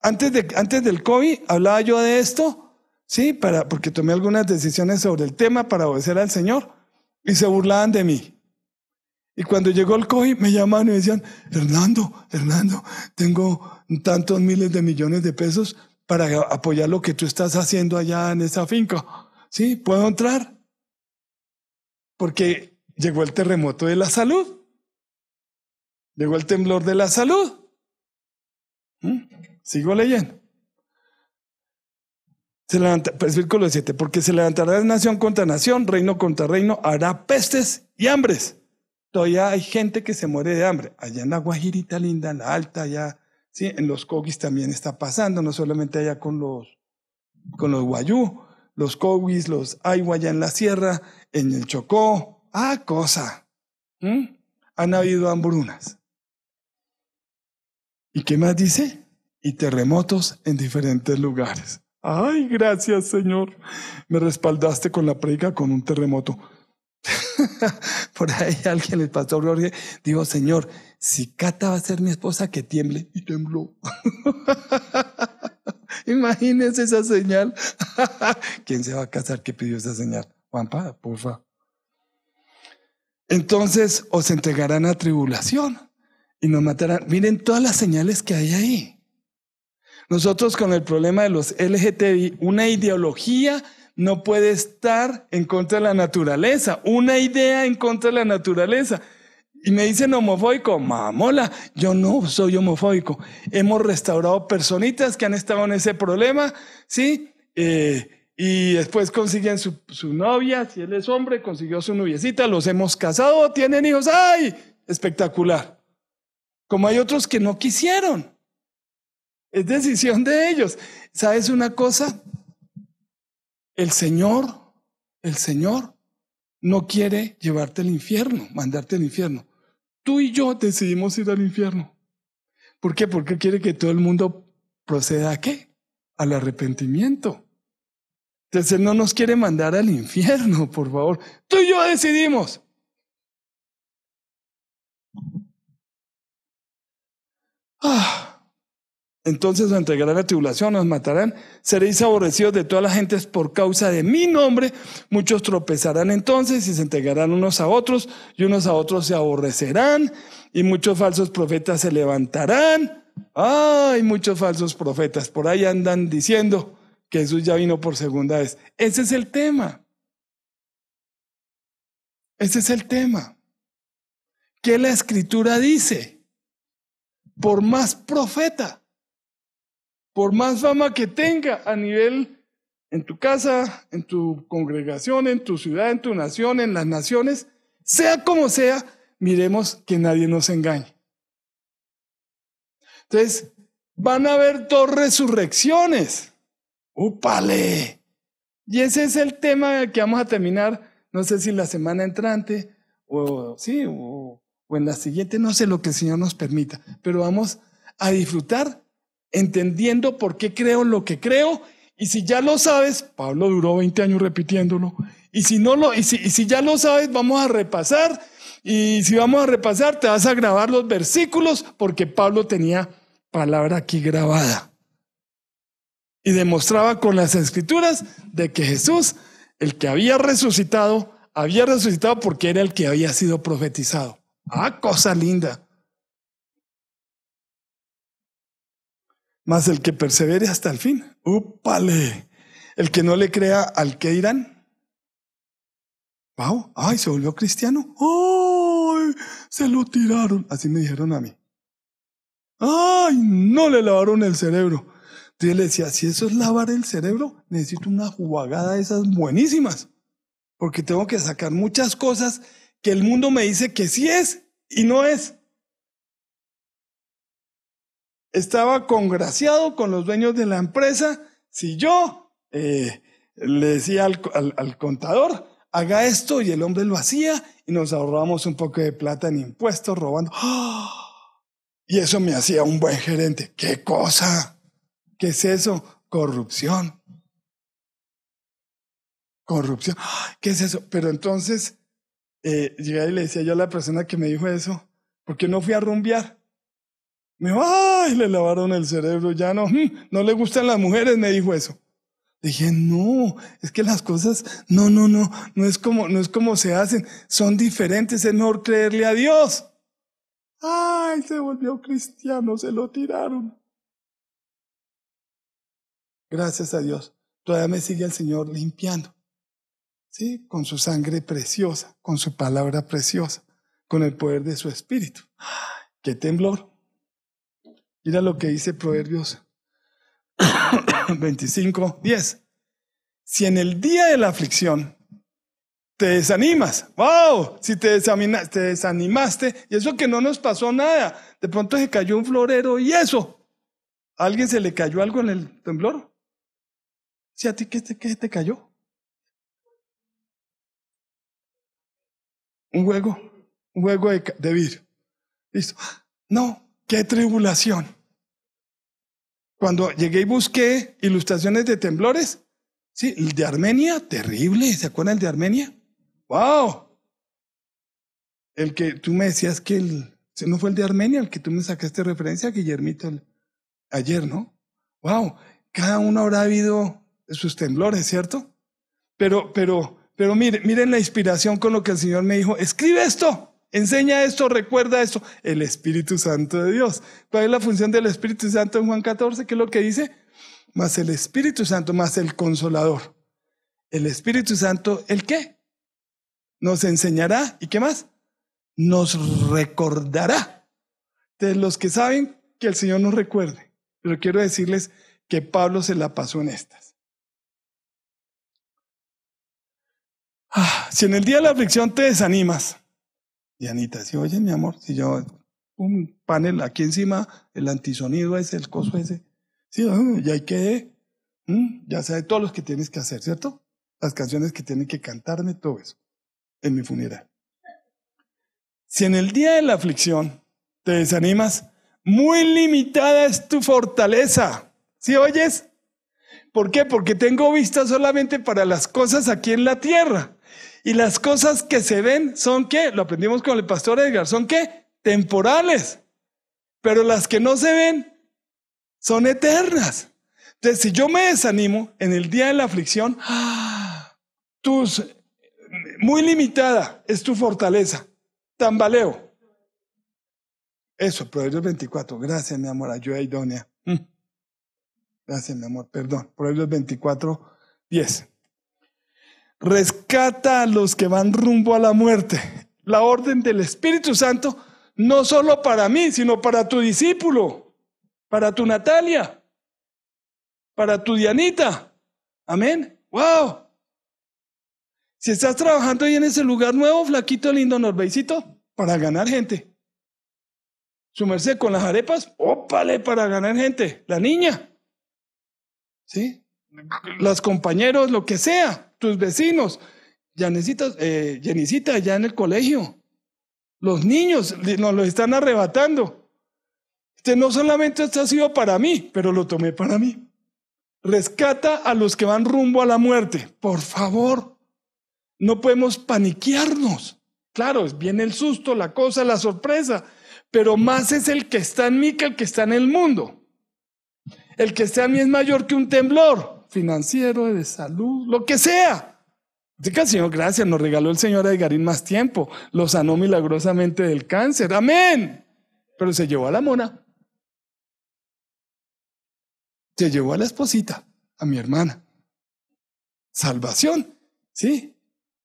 Antes, de, antes del COVID hablaba yo de esto, sí, para, porque tomé algunas decisiones sobre el tema para obedecer al Señor y se burlaban de mí. Y cuando llegó el COVID me llamaban y me decían, Hernando, Hernando, tengo tantos miles de millones de pesos para apoyar lo que tú estás haciendo allá en esa finca. ¿Sí? ¿Puedo entrar? Porque llegó el terremoto de la salud. Llegó el temblor de la salud. ¿Mm? Sigo leyendo. Se levanta, versículo 7, porque se levantará nación contra nación, reino contra reino, hará pestes y hambres. Todavía hay gente que se muere de hambre. Allá en la Guajirita linda, en la alta, allá, sí, en los coguis también está pasando, no solamente allá con los, con los guayú, los coguis, los aigua allá en la sierra, en el Chocó. Ah, cosa. ¿Mm? Han habido hambrunas. ¿Y qué más dice? Y terremotos en diferentes lugares. Ay, gracias Señor. Me respaldaste con la predica con un terremoto. Por ahí alguien, el pastor Jorge, dijo, Señor, si Cata va a ser mi esposa, que tiemble. Y tembló. Imagínense esa señal. ¿Quién se va a casar que pidió esa señal? Juanpa, porfa. Entonces os entregarán a tribulación y nos matarán. Miren todas las señales que hay ahí. Nosotros con el problema de los LGTBI, una ideología no puede estar en contra de la naturaleza, una idea en contra de la naturaleza. Y me dicen homofóbico, mamola, yo no soy homofóbico. Hemos restaurado personitas que han estado en ese problema, ¿sí? Eh, y después consiguen su, su novia, si él es hombre, consiguió su noviecita, los hemos casado, tienen hijos, ¡ay! Espectacular. Como hay otros que no quisieron. Es decisión de ellos. ¿Sabes una cosa? El Señor, el Señor no quiere llevarte al infierno, mandarte al infierno. Tú y yo decidimos ir al infierno. ¿Por qué? Porque quiere que todo el mundo proceda a qué? Al arrepentimiento. Entonces Él no nos quiere mandar al infierno, por favor. Tú y yo decidimos. Ah. Entonces os entregarán la tribulación, nos matarán, seréis aborrecidos de todas las gentes por causa de mi nombre. Muchos tropezarán entonces y se entregarán unos a otros, y unos a otros se aborrecerán, y muchos falsos profetas se levantarán. Ay, muchos falsos profetas por ahí andan diciendo que Jesús ya vino por segunda vez. Ese es el tema. Ese es el tema. ¿Qué la escritura dice? Por más profeta por más fama que tenga a nivel en tu casa, en tu congregación, en tu ciudad, en tu nación, en las naciones, sea como sea, miremos que nadie nos engañe. Entonces, van a haber dos resurrecciones. ¡Upale! Y ese es el tema que vamos a terminar, no sé si la semana entrante o sí, o en la siguiente, no sé lo que el Señor nos permita, pero vamos a disfrutar entendiendo por qué creo lo que creo. Y si ya lo sabes, Pablo duró 20 años repitiéndolo. Y si no lo, y si, ya lo sabes, vamos a repasar. Y si vamos a repasar, te vas a grabar los versículos porque Pablo tenía palabra aquí grabada. Y demostraba con las escrituras de que Jesús, el que había resucitado, había resucitado porque era el que había sido profetizado. Ah, cosa linda. Mas el que persevere hasta el fin, ¡upale! El que no le crea al que dirán. Wow, ay, se volvió cristiano. Ay, se lo tiraron. Así me dijeron a mí. Ay, no le lavaron el cerebro. Entonces le decía, si eso es lavar el cerebro, necesito una jugada de esas buenísimas. Porque tengo que sacar muchas cosas que el mundo me dice que sí es y no es estaba congraciado con los dueños de la empresa si yo eh, le decía al, contador, haga esto y el hombre lo hacía y nos ahorramos un poco de plata en impuestos robando. Y eso me hacía un buen gerente. ¿Qué cosa? ¿Qué es eso? Corrupción. Corrupción. ¿Qué es eso? Pero entonces eh, llegué y le decía yo a la persona que me dijo eso, ¿por qué no fui a rumbear? Me dijo, ay, le lavaron el cerebro, ya no, mm, no le gustan las mujeres, me dijo eso. Dije, no, es que las cosas, no, no, no, no es como, no es como se hacen, son diferentes, es mejor creerle a Dios. Ay, se volvió cristiano, se lo tiraron. Gracias a Dios, todavía me sigue el Señor limpiando. Sí, con su sangre preciosa, con su palabra preciosa, con el poder de su espíritu. Qué temblor. Mira lo que dice Proverbios 25, 10. Si en el día de la aflicción te desanimas, wow, si te, te desanimaste, y eso que no nos pasó nada, de pronto se cayó un florero y eso, ¿a alguien se le cayó algo en el temblor? ¿Si a ti qué te, qué te cayó? Un juego, un juego de, de vidrio. Listo. No, qué tribulación. Cuando llegué y busqué ilustraciones de temblores, sí, el de Armenia, terrible, ¿se acuerdan el de Armenia? ¡Wow! El que tú me decías que el, no fue el de Armenia, el que tú me sacaste referencia, Guillermito, ayer, ¿no? ¡Wow! Cada uno habrá habido sus temblores, ¿cierto? Pero, pero, pero miren, miren la inspiración con lo que el Señor me dijo, escribe esto. Enseña esto, recuerda esto. El Espíritu Santo de Dios. ¿Cuál es la función del Espíritu Santo en Juan 14? ¿Qué es lo que dice? Más el Espíritu Santo, más el Consolador. El Espíritu Santo, ¿el qué? Nos enseñará. ¿Y qué más? Nos recordará. De los que saben que el Señor nos recuerde. Pero quiero decirles que Pablo se la pasó en estas. Ah, si en el día de la aflicción te desanimas, y Anita, si oye, mi amor, si yo un panel aquí encima, el antisonido es el coso ese, Sí, ah, ya hay que, mm, ya sabe todos los que tienes que hacer, ¿cierto? Las canciones que tienen que cantarme, todo eso, en mi funeral. Si en el día de la aflicción te desanimas, muy limitada es tu fortaleza. ¿Sí oyes? ¿Por qué? Porque tengo vista solamente para las cosas aquí en la tierra. Y las cosas que se ven son qué? Lo aprendimos con el pastor Edgar, son qué? Temporales. Pero las que no se ven son eternas. Entonces, si yo me desanimo en el día de la aflicción, tus, muy limitada es tu fortaleza. Tambaleo. Eso, Proverbios 24. Gracias, mi amor. Ayuda idónea. Mm. Gracias, mi amor. Perdón. Proverbios 24, 10. Rescata a los que van rumbo a la muerte. La orden del Espíritu Santo, no solo para mí, sino para tu discípulo, para tu Natalia, para tu Dianita. Amén. ¡Wow! Si estás trabajando ahí en ese lugar nuevo, flaquito, lindo, norbeicito, para ganar gente. Su merced con las arepas, ópale para ganar gente. La niña. ¿Sí? Los compañeros, lo que sea, tus vecinos. Ya necesitas, eh, ya en el colegio. Los niños nos lo están arrebatando. Este no solamente esto ha sido para mí, pero lo tomé para mí. Rescata a los que van rumbo a la muerte. Por favor. No podemos paniquearnos. Claro, viene el susto, la cosa, la sorpresa, pero más es el que está en mí que el que está en el mundo. El que está en mí es mayor que un temblor financiero, de salud, lo que sea. Diga, Señor, gracias, nos regaló el Señor a Edgarín más tiempo, lo sanó milagrosamente del cáncer, amén. Pero se llevó a la mona, se llevó a la esposita, a mi hermana. Salvación, sí,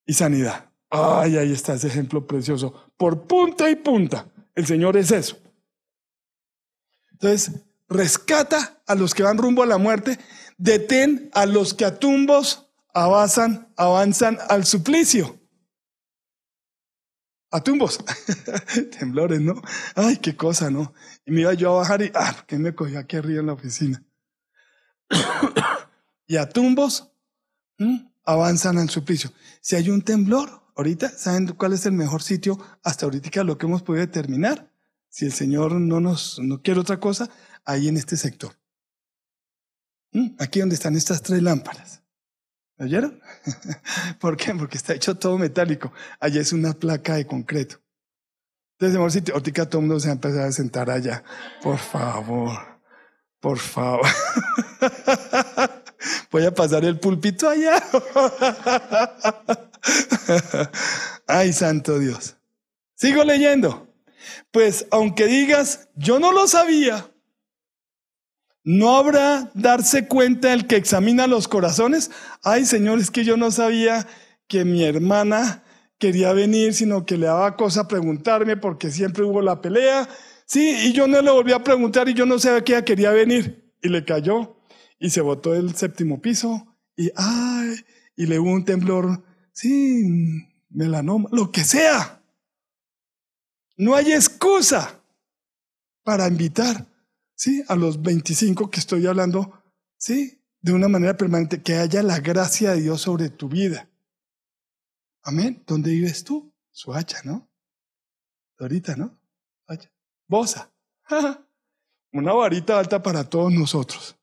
y sanidad. Ay, ahí está ese ejemplo precioso. Por punta y punta. El Señor es eso. Entonces, rescata a los que van rumbo a la muerte, detén a los que a tumbos avanzan, avanzan al suplicio. A tumbos. Temblores, ¿no? Ay, qué cosa, ¿no? Y me iba yo a bajar y, ah, ¿qué me cogió aquí arriba en la oficina? y a tumbos, avanzan al suplicio. Si hay un temblor, ahorita, ¿saben cuál es el mejor sitio hasta ahorita lo que hemos podido determinar? Si el Señor no nos no quiere otra cosa, ahí en este sector. ¿Mm? Aquí donde están estas tres lámparas. ¿Me oyeron? ¿Por qué? Porque está hecho todo metálico. Allá es una placa de concreto. Entonces, mejor sitio, ahorita todo el mundo se va a empezar a sentar allá. Por favor, por favor. Voy a pasar el pulpito allá. Ay, santo Dios. Sigo leyendo. Pues aunque digas, yo no lo sabía, ¿no habrá darse cuenta el que examina los corazones? Ay, Señor, es que yo no sabía que mi hermana quería venir, sino que le daba cosa preguntarme porque siempre hubo la pelea. Sí, y yo no le volví a preguntar y yo no sabía que ella quería venir. Y le cayó y se botó del séptimo piso y ay, y le hubo un temblor, sí, melanoma, lo que sea. No hay excusa para invitar, sí, a los 25 que estoy hablando, sí, de una manera permanente, que haya la gracia de Dios sobre tu vida. Amén. ¿Dónde vives tú? Suacha, ¿no? Ahorita, ¿no? Bosa. Una varita alta para todos nosotros.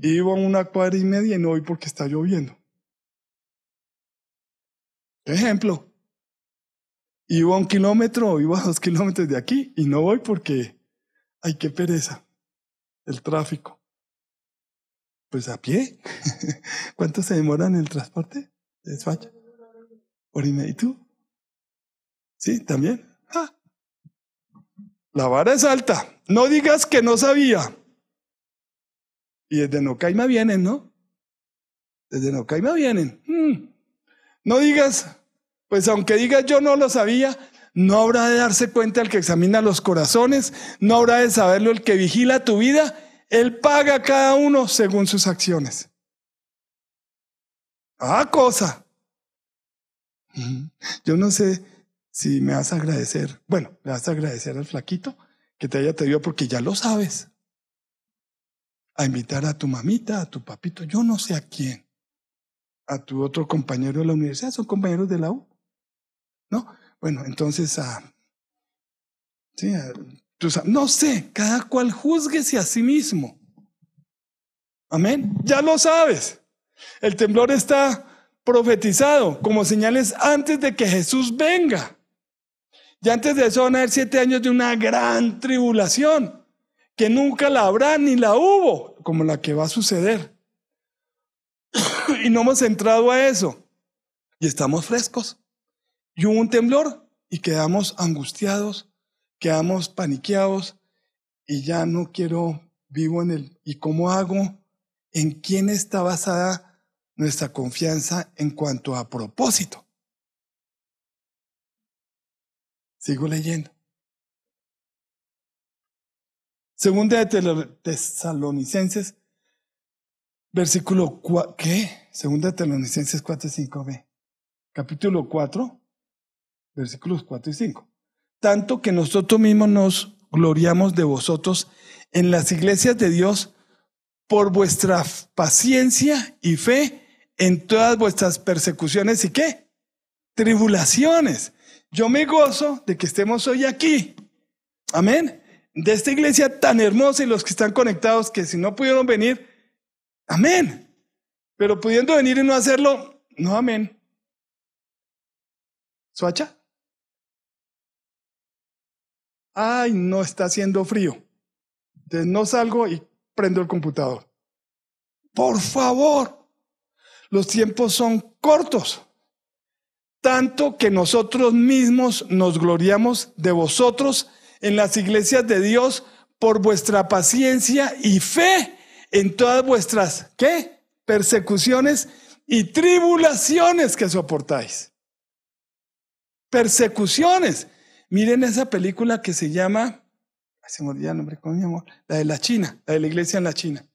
Iba una cuadra y media y no voy porque está lloviendo. Ejemplo. Iba a un kilómetro, iba a dos kilómetros de aquí y no voy porque hay que pereza. El tráfico. Pues a pie. ¿Cuánto se demora en el transporte? Despacho. ¿Y tú? Sí, también. La vara es alta. No digas que no sabía. Y desde Nocaima vienen, ¿no? Desde Nocaima vienen. Hmm. No digas, pues aunque digas yo no lo sabía, no habrá de darse cuenta el que examina los corazones, no habrá de saberlo el que vigila tu vida, él paga a cada uno según sus acciones. Ah, cosa. Yo no sé si me vas a agradecer. Bueno, le vas a agradecer al flaquito que te haya traído porque ya lo sabes. a invitar a tu mamita, a tu papito, yo no sé a quién, a tu otro compañero de la universidad, son compañeros de la U, ¿no? Bueno, entonces a, sí, no sé, cada cual juzguese a sí mismo. Amén, ya lo sabes. El temblor está profetizado como señales antes de que Jesús venga. Ya antes de eso van a haber siete años de una gran tribulación, que nunca la habrá ni la hubo, como la que va a suceder. y no hemos entrado a eso. Y estamos frescos. Y hubo un temblor y quedamos angustiados, quedamos paniqueados y ya no quiero, vivo en el, ¿y cómo hago? ¿En quién está basada nuestra confianza en cuanto a propósito. Sigo leyendo. Segunda de Tesalonicenses, versículo 4, ¿qué? Segunda de Tesalonicenses 4 y 5b. Capítulo 4, versículos 4 y 5. Tanto que nosotros mismos nos gloriamos de vosotros en las iglesias de Dios por vuestra paciencia y fe en todas vuestras persecuciones y qué? Tribulaciones. Yo me gozo de que estemos hoy aquí. Amén. De esta iglesia tan hermosa y los que están conectados que si no pudieron venir, amén. Pero pudiendo venir y no hacerlo, no amén. ¿Suacha? Ay, no está haciendo frío. Entonces no salgo y prendo el computador. Por favor, los tiempos son cortos. Tanto que nosotros mismos nos gloriamos de vosotros en las iglesias de Dios por vuestra paciencia y fe en todas vuestras, ¿qué? Persecuciones y tribulaciones que soportáis. Persecuciones. Miren esa película que se llama, se me olvidó el nombre, ¿cómo mi amor? La de la China, la de la iglesia en la China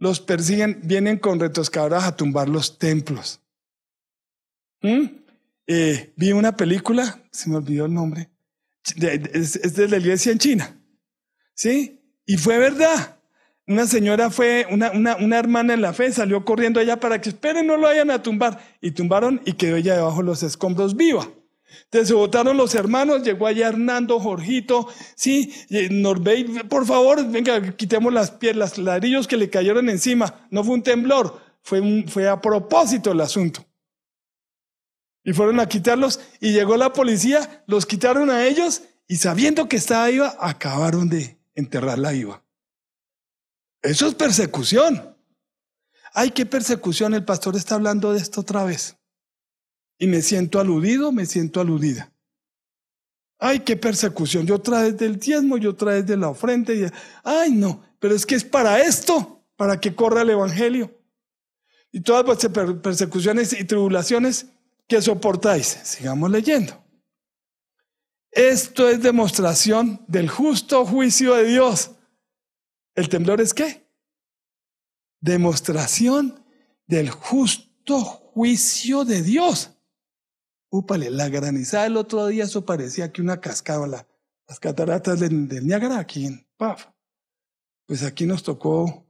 los persiguen, vienen con retoscadoras a tumbar los templos. ¿Mm? Eh, vi una película, se me olvidó el nombre, es, de la iglesia en China. ¿Sí? Y fue verdad. Una señora fue, una, una, una, hermana en la fe salió corriendo allá para que esperen, no lo vayan a tumbar. Y tumbaron y quedó ella debajo de los escombros viva. Entonces votaron los hermanos, llegó allá Hernando, Jorgito, sí, Norbey, por favor, venga, quitemos las piedras, los ladrillos que le cayeron encima. No fue un temblor, fue, fue a propósito el asunto. Y fueron a quitarlos y llegó la policía, los quitaron a ellos y sabiendo que estaba viva, acabaron de enterrarla viva. Eso es persecución. Ay, qué persecución, el pastor está hablando de esto otra vez y me siento aludido, me siento aludida. Ay, qué persecución. Yo trae del diezmo, yo trae de la ofrenda. Y, ay, no, pero es que es para esto, para que corra el evangelio. Y todas vuestras persecuciones y tribulaciones que soportáis. Sigamos leyendo. Esto es demostración del justo juicio de Dios. ¿El temblor es qué? Demostración del justo juicio de Dios. Úpale, la granizada el otro día, eso parecía que una cascada, las cataratas del, Niágara aquí en Paf. Pues aquí nos tocó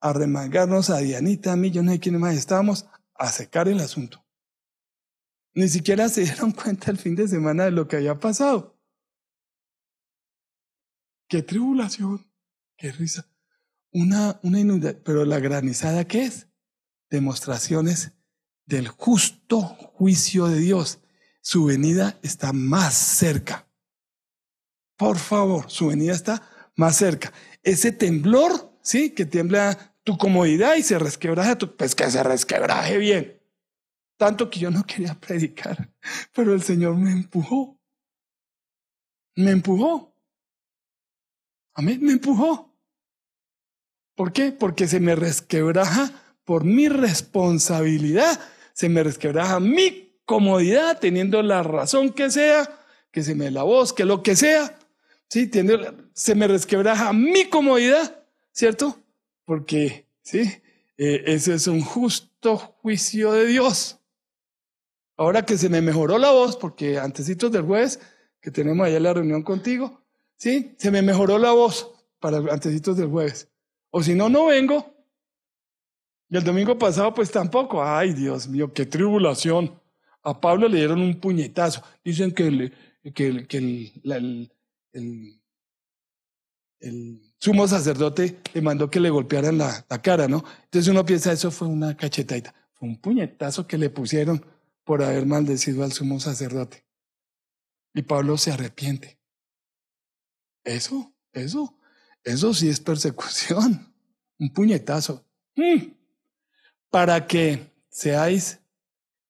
arremangarnos a Dianita, a mí, yo no sé quiénes más estábamos, a secar el asunto. Ni siquiera se dieron cuenta el fin de semana de lo que había pasado. Qué tribulación, qué risa. Una, una inundación, pero la granizada, ¿qué es? Demostraciones del justo juicio de Dios su venida está más cerca. Por favor, su venida está más cerca. Ese temblor, ¿sí? Que tiembla tu comodidad y se resquebraja tu, pues que se resquebraje bien. Tanto que yo no quería predicar, pero el Señor me empujó. Me empujó. Amén, me empujó. ¿Por qué? Porque se me resquebraja por mi responsabilidad, se me resquebraja mi comodidad, teniendo la razón que sea, que se me la voz, que lo que sea, ¿sí? se me resquebraja mi comodidad, ¿cierto? Porque, ¿sí? Eh, ese es un justo juicio de Dios. Ahora que se me mejoró la voz, porque antesitos del jueves, que tenemos allá la reunión contigo, ¿sí? Se me mejoró la voz para antesitos del jueves. O si no, no vengo. Y el domingo pasado, pues tampoco. Ay, Dios mío, qué tribulación. A Pablo le dieron un puñetazo. Dicen que, el, sumo sacerdote le mandó que le golpearan la, la, cara, ¿no? Entonces uno piensa, eso fue una cachetadita. Fue un puñetazo que le pusieron por haber maldecido al sumo sacerdote. Y Pablo se arrepiente. Eso, eso, eso sí es persecución. Un puñetazo. Mm. Para que seáis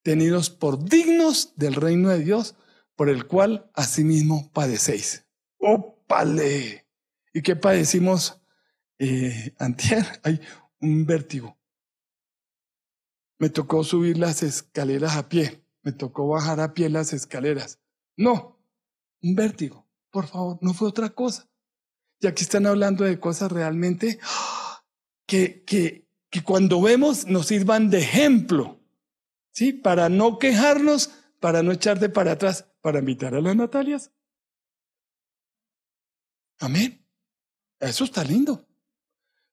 tenidos por dignos del reino de Dios, por el cual asimismo padecéis. ¡Ópale! ¿Y qué padecimos eh, antier? Hay un vértigo. Me tocó subir las escaleras a pie. Me tocó bajar a pie las escaleras. No, un vértigo. Por favor, no fue otra cosa. Y aquí están hablando de cosas realmente que, que, que cuando vemos nos sirvan de ejemplo. ¿Sí? Para no quejarnos, para no echarte para atrás, para invitar a las Natalias. Amén. Eso está lindo.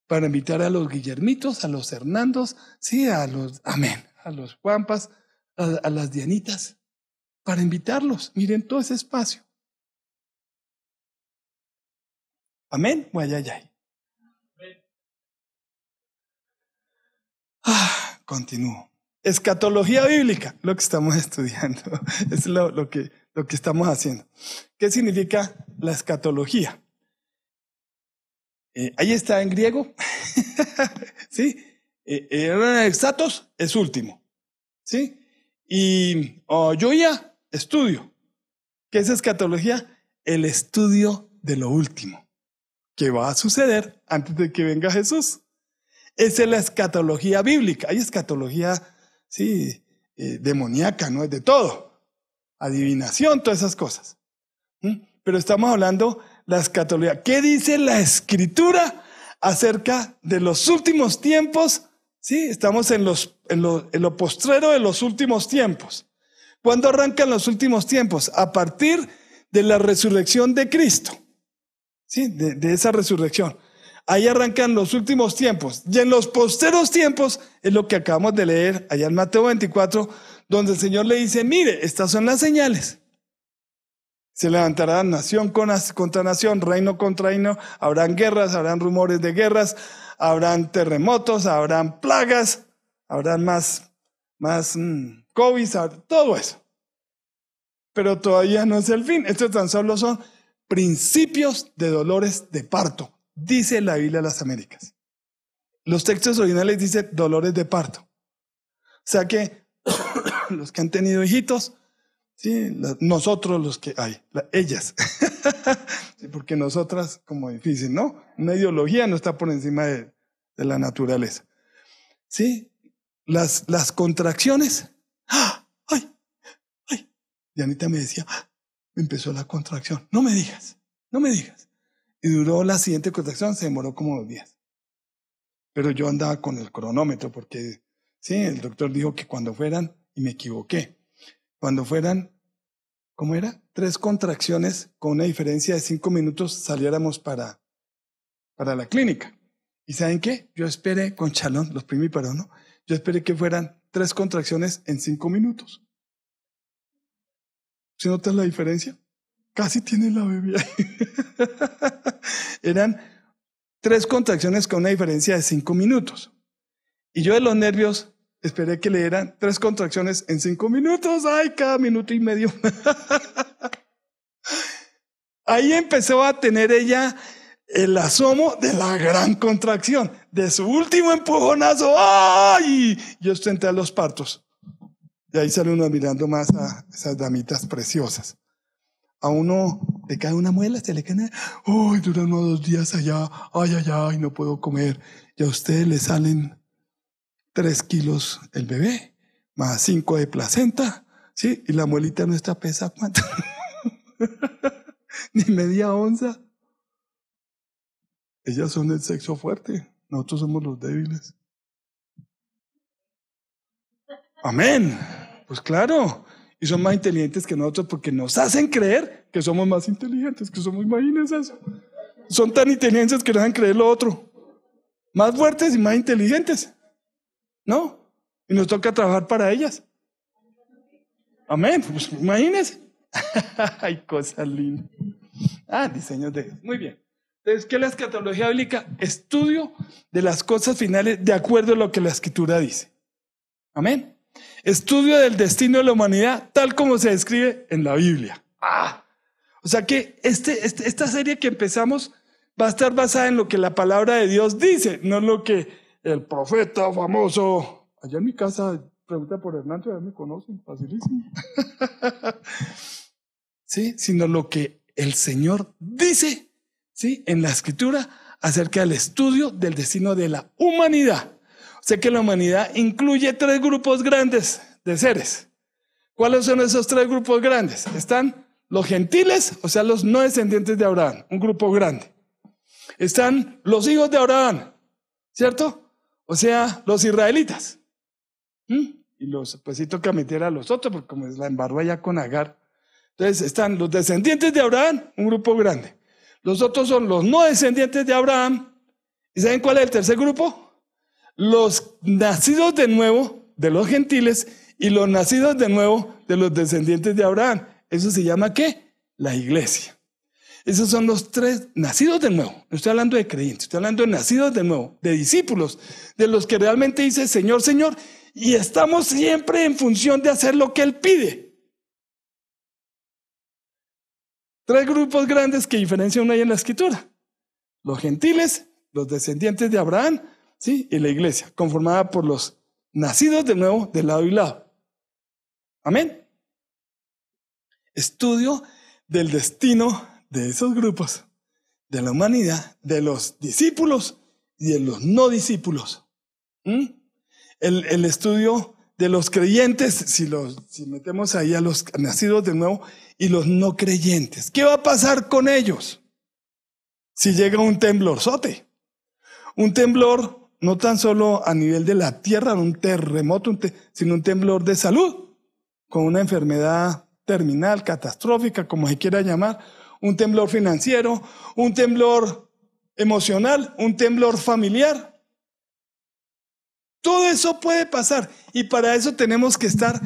Para invitar a los Guillermitos, a los Hernandos, sí, a los, amén, a los Juanpas, a, las Dianitas, para invitarlos. Miren todo ese espacio. Amén. Guayayay. Ah, continúo. Escatología bíblica, lo que estamos estudiando, es lo, que, lo que estamos haciendo. ¿Qué significa la escatología? Eh, ahí está en griego, ¿sí? Eh, eh exatos es último, ¿sí? Y oh, yo ya estudio. ¿Qué es escatología? El estudio de lo último, que va a suceder antes de que venga Jesús. Esa es la escatología bíblica. Hay escatología sí, eh, demoníaca, ¿no? Es de todo. Adivinación, todas esas cosas. Pero estamos hablando la escatología. ¿Qué dice la escritura acerca de los últimos tiempos? Sí, estamos en, los, en, lo, postrero de los últimos tiempos. ¿Cuándo arrancan los últimos tiempos? A partir de la resurrección de Cristo. Sí, de esa resurrección. Ahí arrancan los últimos tiempos. Y en los posteros tiempos es lo que acabamos de leer allá en Mateo 24, donde el Señor le dice, mire, estas son las señales. Se levantará nación contra nación, reino contra reino, habrán guerras, habrán rumores de guerras, habrán terremotos, habrán plagas, habrán más, más mm, COVID, todo eso. Pero todavía no es el fin. Estos tan solo son principios de dolores de parto dice la Biblia de las Américas. Los textos originales dicen dolores de parto. O sea que los que han tenido hijitos, sí, nosotros los que hay, ellas, porque nosotras como difícil, ¿no? Una ideología no está por encima de, la naturaleza. Sí, las, las contracciones. ¡Ay! ¡Ay! Dianita me decía, ¡Ah! empezó la contracción. No me digas, no me digas. Y duró la siguiente contracción, se demoró como dos días. Pero yo andaba con el cronómetro porque, sí, el doctor dijo que cuando fueran, y me equivoqué, cuando fueran, ¿cómo era? Tres contracciones con una diferencia de cinco minutos saliéramos para, para la clínica. ¿Y saben qué? Yo esperé con chalón, los primíparos, ¿no? Yo esperé que fueran tres contracciones en cinco minutos. ¿Se nota la diferencia? Casi tiene la bebé Eran tres contracciones con una diferencia de cinco minutos. Y yo de los nervios esperé que le dieran tres contracciones en cinco minutos. Ay, cada minuto y medio. Ahí empezó a tener ella el asomo de la gran contracción, de su último empujonazo. ¡Ay! Yo estoy entre los partos. Y ahí sale uno mirando más a esas damitas preciosas a uno le cae una muela, se le cae, uy, duran unos dos días allá, ay, ay, ay, no puedo comer. Y a usted le salen tres kilos el bebé, más cinco de placenta, ¿sí? Y la muelita no está pesa, ¿cuánto? Ni media onza. Ellas son el sexo fuerte, nosotros somos los débiles. Amén. Pues claro, y son más inteligentes que nosotros porque nos hacen creer que somos más inteligentes, que somos, imagínense eso. Son tan inteligentes que nos hacen creer lo otro. más fuertes y más inteligentes. ¿No? Y nos toca trabajar para ellas. Amén. Pues imagínense. Hay cosas lindas. Ah, diseños de. Muy bien. Entonces, ¿qué es la escatología bíblica? Estudio de las cosas finales de acuerdo a lo que la escritura dice. Amén. Estudio del destino de la humanidad tal como se describe en la Biblia. Ah, o sea que este, este, esta serie que empezamos va a estar basada en lo que la palabra de Dios dice, no en lo que el profeta famoso, allá en mi casa, pregunta por Hernando, ya me conocen, facilísimo. sí, sino lo que el Señor dice, sí, en la escritura acerca del estudio del destino de la humanidad. Sea que la humanidad incluye tres grupos grandes de seres. ¿Cuáles son esos tres grupos grandes? Están los gentiles, o sea, los no descendientes de Abraham, un grupo grande. Están los hijos de Abraham, ¿cierto? O sea, los israelitas. ¿Mm? Y los, pues sí toca meter a los otros, porque como es la embarba ya con Agar. Entonces están los descendientes de Abraham, un grupo grande. Los otros son los no descendientes de Abraham. ¿Y saben cuál es el tercer grupo? Los nacidos de nuevo de los gentiles y los nacidos de nuevo de los descendientes de Abraham. Eso se llama qué? La iglesia. Esos son los tres nacidos de nuevo. No estoy hablando de creyentes, estoy hablando de nacidos de nuevo, de discípulos, de los que realmente dice Señor, Señor, y estamos siempre en función de hacer lo que Él pide. Tres grupos grandes que diferencian una ahí en la escritura. Los gentiles, los descendientes de Abraham, ¿sí? Y la iglesia, conformada por los nacidos de nuevo de lado y lado. Amén estudio del destino de esos grupos, de la humanidad, de los discípulos y de los no discípulos. ¿Mm? El, estudio de los creyentes, si, los, si metemos ahí a los nacidos de nuevo, y los no creyentes. ¿Qué va a pasar con ellos? Si llega un temblorzote. Un temblor no tan solo a nivel de la tierra, un terremoto, sino un temblor de salud, con una enfermedad terminal, catastrófica, como se quiera llamar, un temblor financiero, un temblor emocional, un temblor familiar. Todo eso puede pasar y para eso tenemos que estar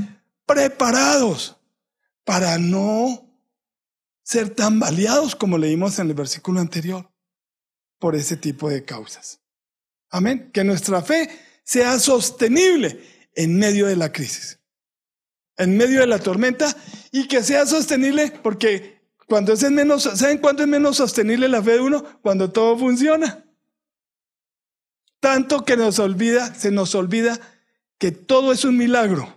preparados para no ser tan baleados como leímos en el versículo anterior por ese tipo de causas. Amén. Que nuestra fe sea sostenible en medio de la crisis en medio de la tormenta y que sea sostenible porque cuando es menos, ¿saben cuándo es menos sostenible la fe de uno? Cuando todo funciona. Tanto que nos olvida, se nos olvida que todo es un milagro.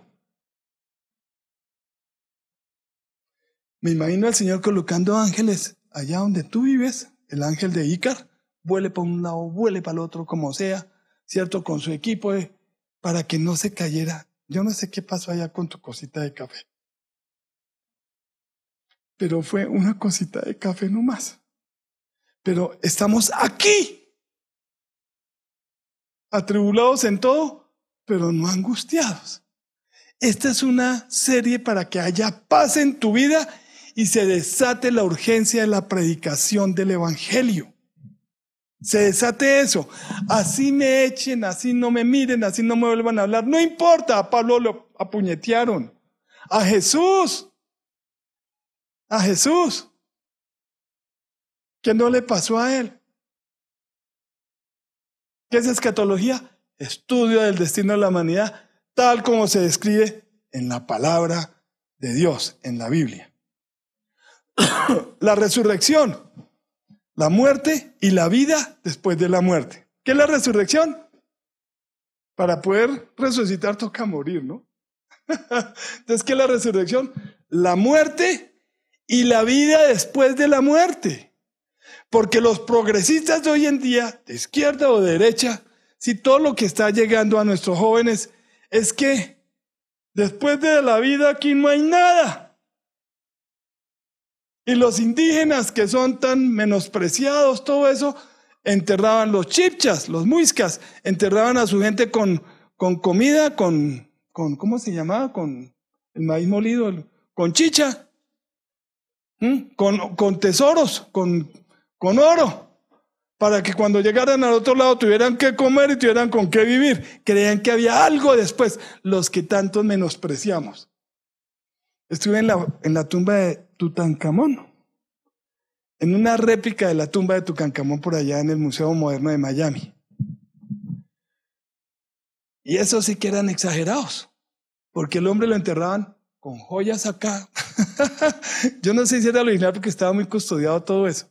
Me imagino al Señor colocando ángeles allá donde tú vives, el ángel de Ícar, vuele para un lado, vuele para el otro, como sea, ¿cierto? Con su equipo, para que no se cayera yo no sé qué pasó allá con tu cosita de café. Pero fue una cosita de café nomás. Pero estamos aquí. Atribulados en todo, pero no angustiados. Esta es una serie para que haya paz en tu vida y se desate la urgencia de la predicación del Evangelio. Se desate eso. Así me echen, así no me miren, así no me vuelvan a hablar. No importa, a Pablo lo apuñetearon. A Jesús. A Jesús. ¿Qué no le pasó a él? ¿Qué es escatología? Estudio del destino de la humanidad, tal como se describe en la palabra de Dios, en la Biblia. la resurrección la muerte y la vida después de la muerte. ¿Qué es la resurrección? Para poder resucitar toca morir, ¿no? Entonces, ¿qué es la resurrección? La muerte y la vida después de la muerte. Porque los progresistas de hoy en día, de izquierda o de derecha, si todo lo que está llegando a nuestros jóvenes es que después de la vida aquí no hay nada. Y los indígenas que son tan menospreciados, todo eso, enterraban los chipchas, los muiscas, enterraban a su gente con, con comida, con, con, ¿cómo se llamaba? Con el maíz molido, con chicha, con, con tesoros, con, con oro. para que cuando llegaran al otro lado tuvieran que comer y tuvieran con qué vivir. Creían que había algo después, los que tanto menospreciamos. Estuve en la, en la tumba de Tutankamón, en una réplica de la tumba de Tutankamón por allá en el Museo Moderno de Miami. Y eso sí que eran exagerados, porque el hombre lo enterraban con joyas acá. Yo no sé si era original porque estaba muy custodiado todo eso.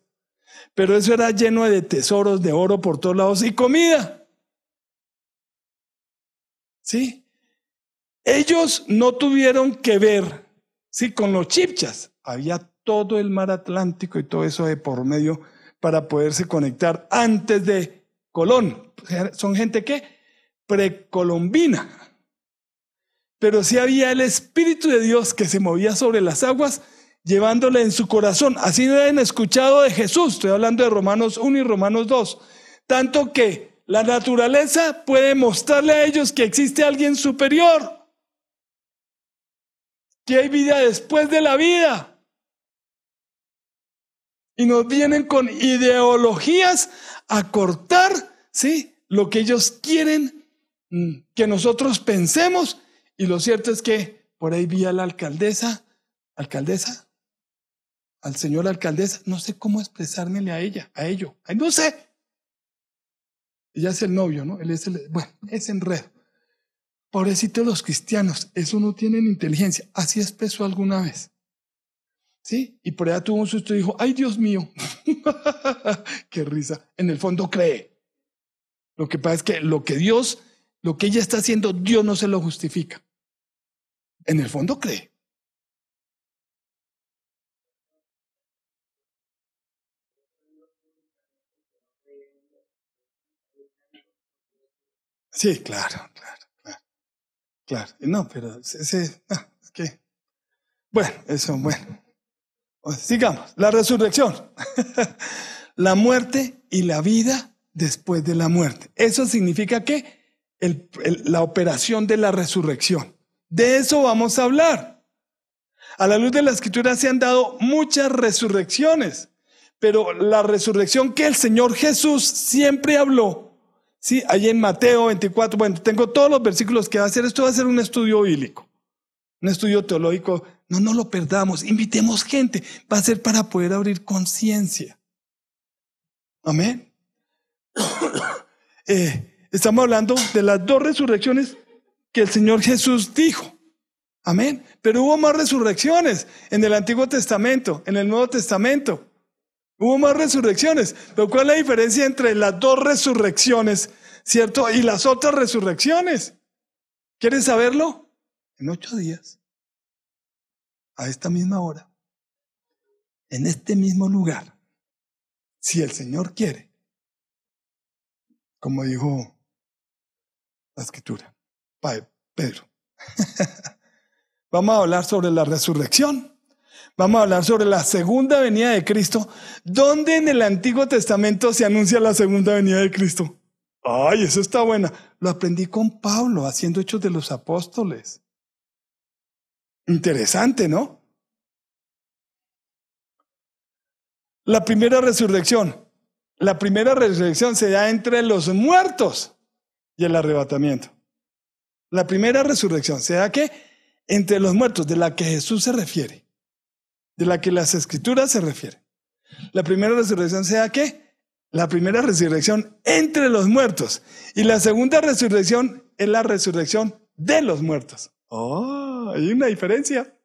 Pero eso era lleno de tesoros de oro por todos lados y comida. ¿Sí? Ellos no tuvieron que ver, sí, con los chipchas. Había todo el mar Atlántico y todo eso de por medio para poderse conectar antes de Colón. Son gente que precolombina. Pero sí había el Espíritu de Dios que se movía sobre las aguas llevándole en su corazón. Así deben escuchado de Jesús. Estoy hablando de Romanos 1 y Romanos 2. Tanto que la naturaleza puede mostrarle a ellos que existe alguien superior, que hay vida después de la vida. Y nos vienen con ideologías a cortar, ¿sí? Lo que ellos quieren mm, que nosotros pensemos. Y lo cierto es que por ahí vi a la alcaldesa, alcaldesa, al señor alcaldesa, no sé cómo expresármele a ella, a ello, no sé. Ella es el novio, ¿no? Él es el, bueno, es enredo. Pobrecitos los cristianos, eso no tienen inteligencia. Así expresó alguna vez. ¿Sí? Y por allá tuvo un susto y dijo, ay Dios mío, qué risa. En el fondo cree. Lo que pasa es que lo que Dios, lo que ella está haciendo, Dios no se lo justifica. En el fondo cree. Sí, claro, claro, claro. No, pero ese, ah, es que, bueno, eso, bueno. Sigamos, la resurrección. la muerte y la vida después de la muerte. Eso significa que la operación de la resurrección. De eso vamos a hablar. A la luz de la escritura se han dado muchas resurrecciones, pero la resurrección que el Señor Jesús siempre habló Sí, ahí en Mateo 24, bueno, tengo todos los versículos que va a hacer. Esto va a ser un estudio bíblico, un estudio teológico. No, no lo perdamos. Invitemos gente. Va a ser para poder abrir conciencia. Amén. Eh, estamos hablando de las dos resurrecciones que el Señor Jesús dijo. Amén. Pero hubo más resurrecciones en el Antiguo Testamento, en el Nuevo Testamento. Hubo más resurrecciones. Pero ¿cuál es la diferencia entre las dos resurrecciones, cierto? Y las otras resurrecciones. ¿Quieres saberlo? En ocho días, a esta misma hora, en este mismo lugar, si el Señor quiere, como dijo la escritura, Pedro. Vamos a hablar sobre la resurrección. Vamos a hablar sobre la segunda venida de Cristo. ¿Dónde en el Antiguo Testamento se anuncia la segunda venida de Cristo? Ay, eso está buena. Lo aprendí con Pablo haciendo hechos de los apóstoles. Interesante, ¿no? La primera resurrección. La primera resurrección se da entre los muertos y el arrebatamiento. La primera resurrección se da que entre los muertos, de la que Jesús se refiere de la que las escrituras se refieren. La primera resurrección sea qué? La primera resurrección entre los muertos. Y la segunda resurrección es la resurrección de los muertos. Oh, hay una diferencia.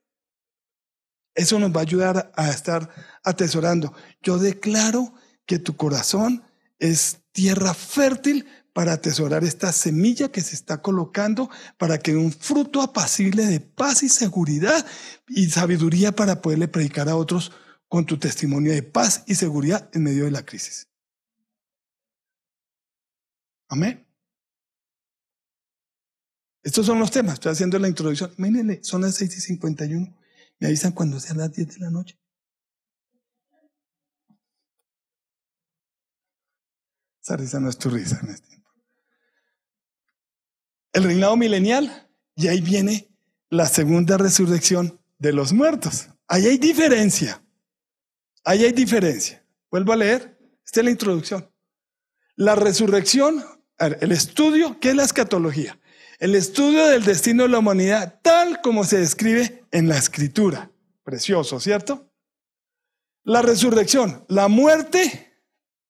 Eso nos va a ayudar a estar atesorando. Yo declaro que tu corazón es tierra fértil para atesorar esta semilla que se está colocando para que un fruto apacible de paz y seguridad y sabiduría para poderle predicar a otros con tu testimonio de paz y seguridad en medio de la crisis. Amén. Estos son los temas. Estoy haciendo la introducción. Mírenle, son las 6 y 51. Me avisan cuando sean las 10 de la noche. Esa risa no es tu risa en este el reinado milenial y ahí viene la segunda resurrección de los muertos. Ahí hay diferencia. Ahí hay diferencia. Vuelvo a leer. Esta es la introducción. La resurrección, el estudio, ¿qué es la escatología? El estudio del destino de la humanidad tal como se describe en la escritura. Precioso, ¿cierto? La resurrección, la muerte,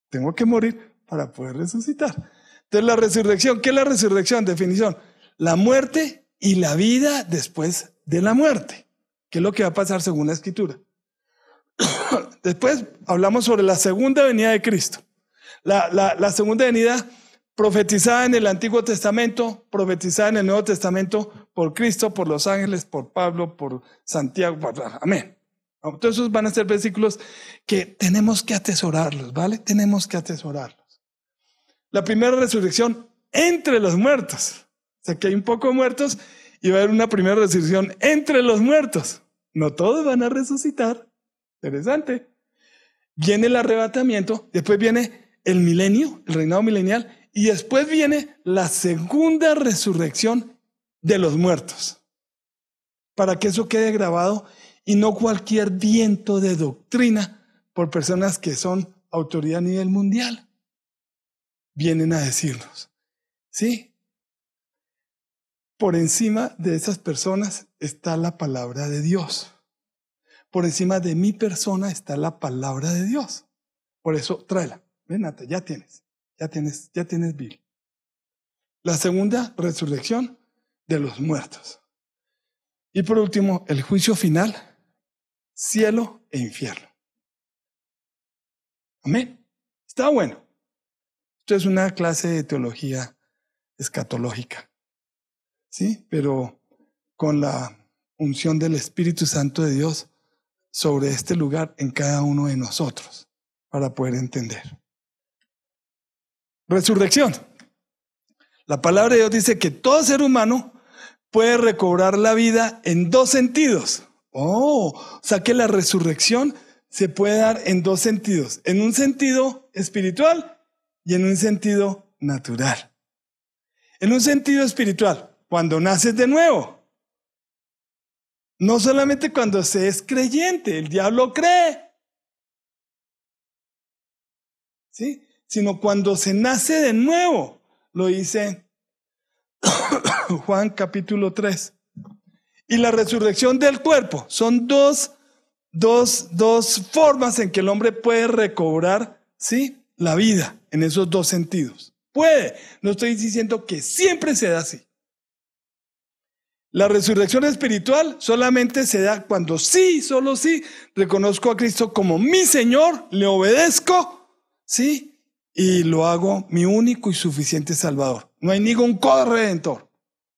tengo que morir para poder resucitar. Entonces la resurrección, ¿qué es la resurrección? Definición, la muerte y la vida después de la muerte, ¿Qué es lo que va a pasar según la escritura. Después hablamos sobre la segunda venida de Cristo. La, la, segunda venida profetizada en el Antiguo Testamento, profetizada en el Nuevo Testamento por Cristo, por los ángeles, por Pablo, por Santiago, amén. Entonces esos van a ser versículos que tenemos que atesorarlos, ¿vale? Tenemos que atesorarlos. La primera resurrección entre los muertos. O sea que hay un poco muertos y va a haber una primera resurrección entre los muertos. No todos van a resucitar. Interesante. Viene el arrebatamiento, después viene el milenio, el reinado milenial, y después viene la segunda resurrección de los muertos. Para que eso quede grabado y no cualquier viento de doctrina por personas que son autoridad a nivel mundial. Vienen a decirnos, ¿sí? Por encima de esas personas está la palabra de Dios. Por encima de mi persona está la palabra de Dios. Por eso, tráela. Ven, ya tienes. Ya tienes, ya tienes Bill. La segunda, resurrección de los muertos. Y por último, el juicio final, cielo e infierno. Amén. Está bueno. Esto es una clase de teología escatológica. ¿Sí? Pero con la unción del Espíritu Santo de Dios sobre este lugar en cada uno de nosotros para poder entender. Resurrección. La palabra de Dios dice que todo ser humano puede recobrar la vida en dos sentidos. Oh, o sea que la resurrección se puede dar en dos sentidos, en un sentido espiritual y en un sentido natural. En un sentido espiritual, cuando naces de nuevo. No solamente cuando se es creyente, el diablo cree. ¿Sí? Sino cuando se nace de nuevo. Lo dice Juan capítulo 3. Y la resurrección del cuerpo son dos, dos, dos formas en que el hombre puede recobrar, ¿sí? La vida en esos dos sentidos. Puede. No estoy diciendo que siempre se da así. La resurrección espiritual solamente se da cuando sí, solo sí, reconozco a Cristo como mi Señor, le obedezco, sí, y lo hago mi único y suficiente Salvador. No hay ningún redentor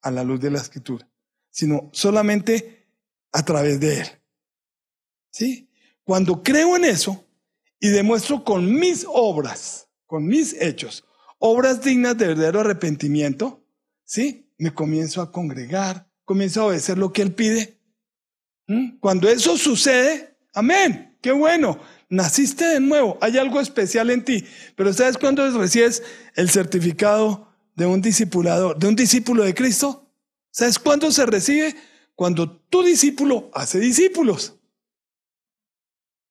a la luz de la Escritura sino solamente a través de Él. ¿Sí? Cuando creo en eso y demuestro con mis obras, con mis hechos, obras dignas de verdadero arrepentimiento, ¿sí? Me comienzo a congregar, comienzo a obedecer lo que Él pide. ¿Mm? Cuando eso sucede, amén, qué bueno, naciste de nuevo, hay algo especial en ti. Pero ¿sabes cuándo recibes el certificado de un discipulador, de un discípulo de Cristo? ¿Sabes cuándo se recibe? Cuando tu discípulo hace discípulos.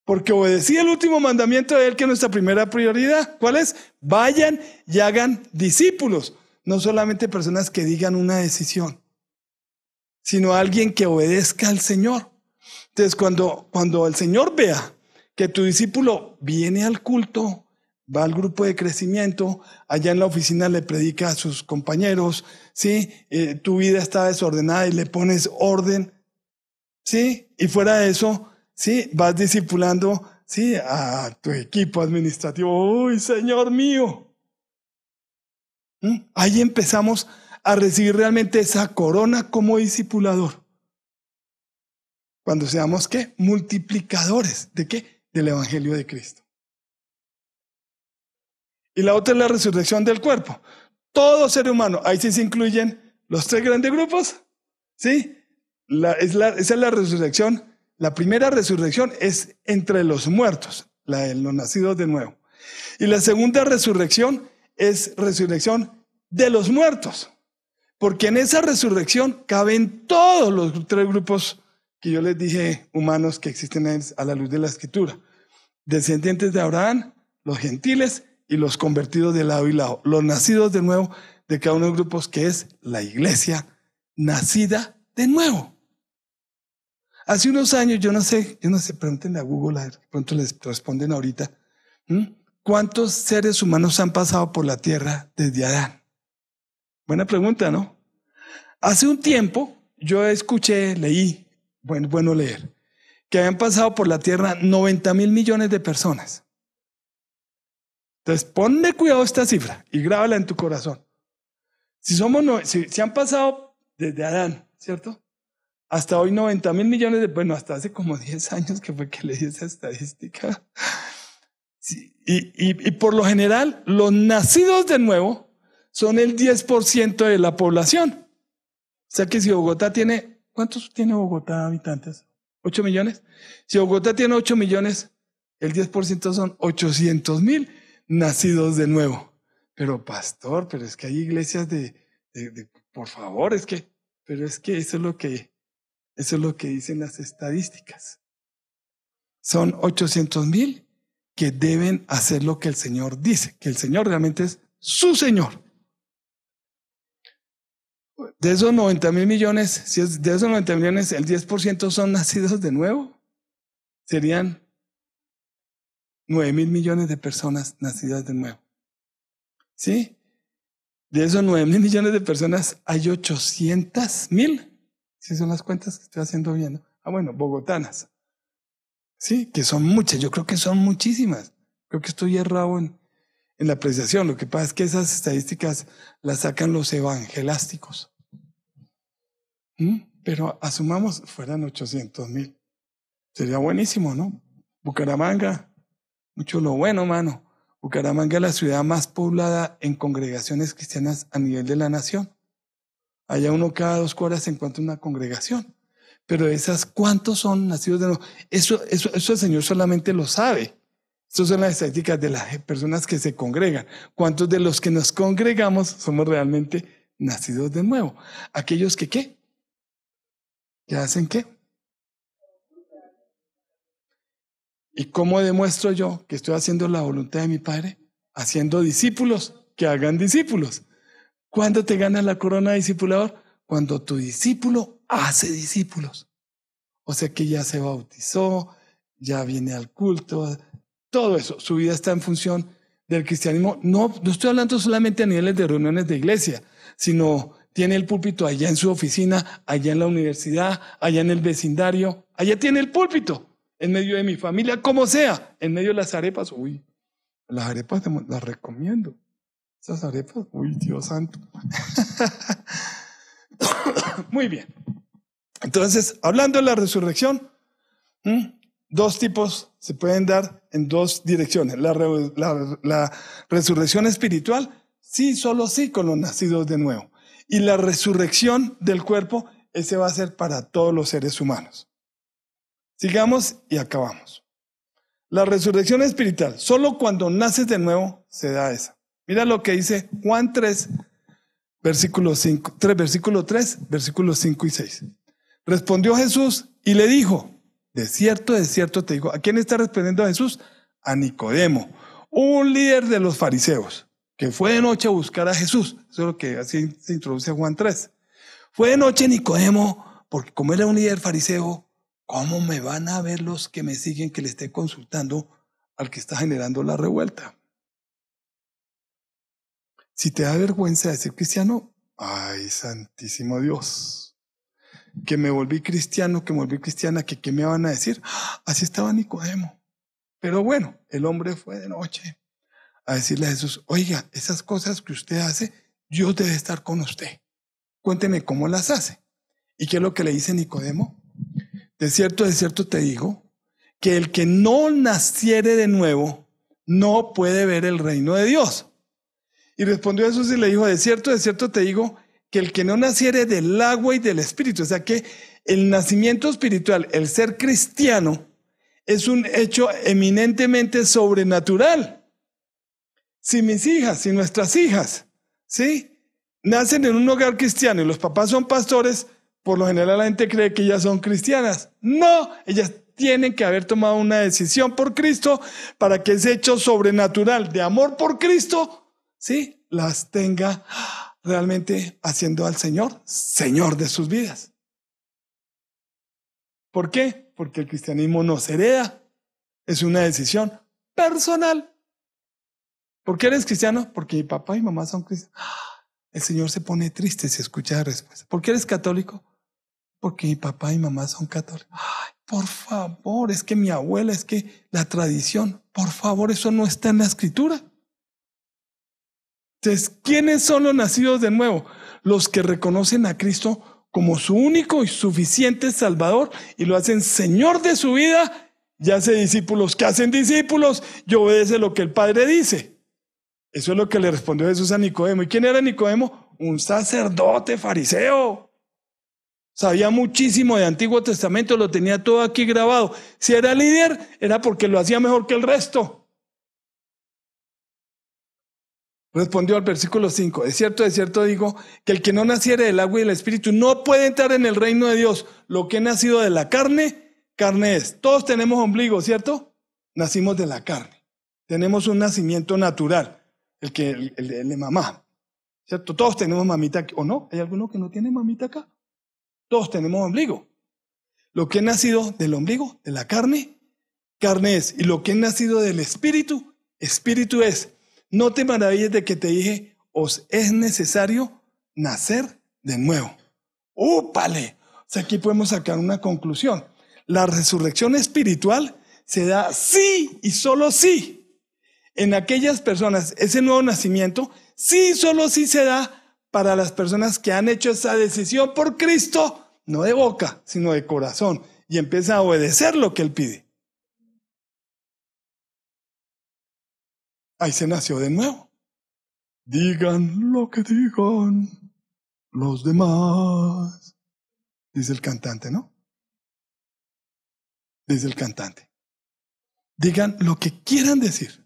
Porque obedecí el último mandamiento de él, que es nuestra primera prioridad. ¿Cuál es? Vayan y hagan discípulos. No solamente personas que digan una decisión, sino alguien que obedezca al Señor. Entonces, cuando, cuando el Señor vea que tu discípulo viene al culto, va al grupo de crecimiento, allá en la oficina le predica a sus compañeros, ¿sí? Eh, tu vida está desordenada y le pones orden, ¿sí? Y fuera de eso, ¿sí? Vas discipulando, ¿sí? A tu equipo administrativo, ¡Uy, Señor mío! ¿Mm? Ahí empezamos a recibir realmente esa corona como discipulador. Cuando seamos, ¿qué? Multiplicadores. ¿De qué? Del Evangelio de Cristo. Y la otra es la resurrección del cuerpo. Todo ser humano, ahí sí se incluyen los tres grandes grupos, ¿sí? es la, esa es la resurrección. La primera resurrección es entre los muertos, la de los nacidos de nuevo. Y la segunda resurrección es resurrección de los muertos. Porque en esa resurrección caben todos los tres grupos que yo les dije humanos que existen a la luz de la escritura. Descendientes de Abraham, los gentiles y los convertidos de lado y lado. Los nacidos de nuevo de cada uno de los grupos que es la iglesia nacida de nuevo. Hace unos años, yo no sé, yo no sé, pregúntenle a Google, a ver, pronto les responden ahorita, ¿cuántos seres humanos han pasado por la tierra desde Adán? Buena pregunta, ¿no? Hace un tiempo yo escuché, leí, bueno, bueno leer, que habían pasado por la tierra 90 mil millones de personas. Entonces, ponle cuidado esta cifra y grábala en tu corazón. Si somos, si han pasado desde Adán, ¿cierto? Hasta hoy 90 mil millones de, bueno, hasta hace como 10 años que fue que leí esa estadística. y, y, por lo general, los nacidos de nuevo son el 10% de la población. O sea que si Bogotá tiene, ¿cuántos tiene Bogotá habitantes? ¿8 millones? Si Bogotá tiene 8 millones, el 10% son 800 mil nacidos de nuevo. Pero pastor, pero es que hay iglesias de, de, por favor, es que, pero es que eso es lo que eso es lo que dicen las estadísticas. Son 800 mil que deben hacer lo que el Señor dice, que el Señor realmente es su Señor. De esos 90 mil millones, si de esos 90 millones, el 10% son nacidos de nuevo, serían 9 mil millones de personas nacidas de nuevo. ¿Sí? De esos 9 mil millones de personas, hay 800 mil si son las cuentas que estoy haciendo bien. Ah, bueno, bogotanas. Sí, que son muchas. Yo creo que son muchísimas. Creo que estoy errado en, en la apreciación. Lo que pasa es que esas estadísticas las sacan los evangelásticos. ¿Mm? Pero asumamos, fueran 800 mil. Sería buenísimo, ¿no? Bucaramanga, mucho lo bueno, mano. Bucaramanga es la ciudad más poblada en congregaciones cristianas a nivel de la nación. Allá uno cada dos cuadras se encuentra una congregación. Pero esas, ¿cuántos son nacidos de nuevo? Eso, eso, eso el Señor solamente lo sabe. Estas son las estadísticas de las personas que se congregan. ¿Cuántos de los que nos congregamos somos realmente nacidos de nuevo? Aquellos que qué? ¿Que hacen qué? ¿Y cómo demuestro yo que estoy haciendo la voluntad de mi Padre? Haciendo discípulos que hagan discípulos. ¿Cuándo te ganas la corona de discipulador? Cuando tu discípulo hace discípulos. O sea que ya se bautizó, ya viene al culto, todo eso. Su vida está en función del cristianismo. No, no estoy hablando solamente a niveles de reuniones de iglesia, sino tiene el púlpito allá en su oficina, allá en la universidad, allá en el vecindario. Allá tiene el púlpito, en medio de mi familia, como sea, en medio de las arepas. Uy, las arepas las recomiendo. Esas arepas, uy, Dios santo. Muy bien. Entonces, hablando de la resurrección, dos tipos se pueden dar en dos direcciones. La, la, resurrección espiritual, sí, solo sí, con los nacidos de nuevo. Y la resurrección del cuerpo, ese va a ser para todos los seres humanos. Sigamos y acabamos. La resurrección espiritual, solo cuando naces de nuevo se da esa. Mira lo que dice Juan 3, versículo 5, 3, versículo 3, versículos 5 y 6. Respondió Jesús y le dijo, de cierto, de cierto te digo, ¿a quién está respondiendo Jesús? A Nicodemo, un líder de los fariseos, que fue de noche a buscar a Jesús. Eso es lo que así se introduce Juan 3. Fue de noche Nicodemo, porque como era un líder fariseo, ¿cómo me van a ver los que me siguen que le esté consultando al que está generando la revuelta? Si te da vergüenza de ser cristiano, ay, santísimo Dios, que me volví cristiano, que me volví cristiana, que qué me van a decir. Así estaba Nicodemo. Pero bueno, el hombre fue de noche a decirle a Jesús, oiga, esas cosas que usted hace, Dios debe estar con usted. Cuénteme cómo las hace. ¿Y qué es lo que le dice Nicodemo? De cierto, de cierto te digo, que el que no naciere de nuevo no puede ver el reino de Dios. Y respondió Jesús y le dijo, de cierto, de cierto te digo, que el que no naciere del agua y del espíritu, o sea que el nacimiento espiritual, el ser cristiano, es un hecho eminentemente sobrenatural. Si mis hijas, si nuestras hijas, ¿sí? Nacen en un hogar cristiano y los papás son pastores, por lo general la gente cree que ellas son cristianas. No, ellas tienen que haber tomado una decisión por Cristo para que ese hecho sobrenatural de amor por Cristo, sí, las tenga realmente haciendo al Señor Señor de sus vidas. ¿Por qué? Porque el cristianismo no se hereda. Es una decisión personal. ¿Por qué eres cristiano? Porque mi papá y mamá son cristianos. El Señor se pone triste si escucha la respuesta. ¿Por qué eres católico? Porque mi papá y mamá son católicos. Ay, por favor, es que mi abuela, es que la tradición, por favor, eso no está en la escritura. Entonces, ¿quiénes son los nacidos de nuevo? Los que reconocen a Cristo como su único y suficiente Salvador y lo hacen Señor de su vida y hace discípulos que hacen discípulos y obedece lo que el Padre dice. Eso es lo que le respondió Jesús a Nicodemo. ¿Y quién era Nicodemo? Un sacerdote fariseo. Sabía muchísimo de Antiguo Testamento, lo tenía todo aquí grabado. Si era líder, era porque lo hacía mejor que el resto. Respondió al versículo 5, de cierto, de cierto digo, que el que no naciere del agua y del espíritu no puede entrar en el reino de Dios. Lo que ha nacido de la carne, carne es. Todos tenemos ombligo, ¿cierto? Nacimos de la carne. Tenemos un nacimiento natural, el que el, de mamá. ¿Cierto? Todos tenemos mamita ¿o no? ¿Hay alguno que no tiene mamita acá? Todos tenemos ombligo. Lo que ha nacido del ombligo, de la carne, carne es. Y lo que ha nacido del espíritu, espíritu es. No te maravilles de que te dije, os es necesario nacer de nuevo. ¡Úpale! O sea, aquí podemos sacar una conclusión. La resurrección espiritual se da sí y solo sí en aquellas personas. Ese nuevo nacimiento sí, solo sí se da para las personas que han hecho esa decisión por Cristo, no de boca, sino de corazón, y empieza a obedecer lo que Él pide. Ahí se nació de nuevo. Digan lo que digan los demás. Dice el cantante, ¿no? Dice el cantante. Digan lo que quieran decir.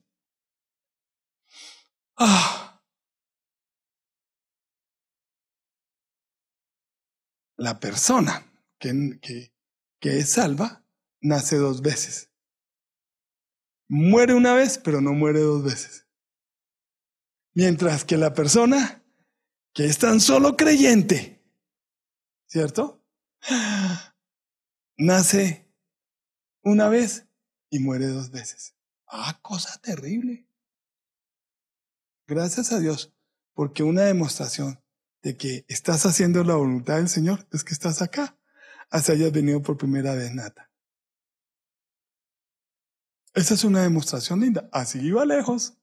Ah. La persona que, que, es salva nace dos veces. Muere una vez, pero no muere dos veces. Mientras que la persona que es tan solo creyente, ¿cierto? Nace una vez y muere dos veces. Ah, cosa terrible. Gracias a Dios, porque una demostración de que estás haciendo la voluntad del Señor es que estás acá. Así hayas venido por primera vez, Nata. Esa es una demostración linda. Así iba lejos.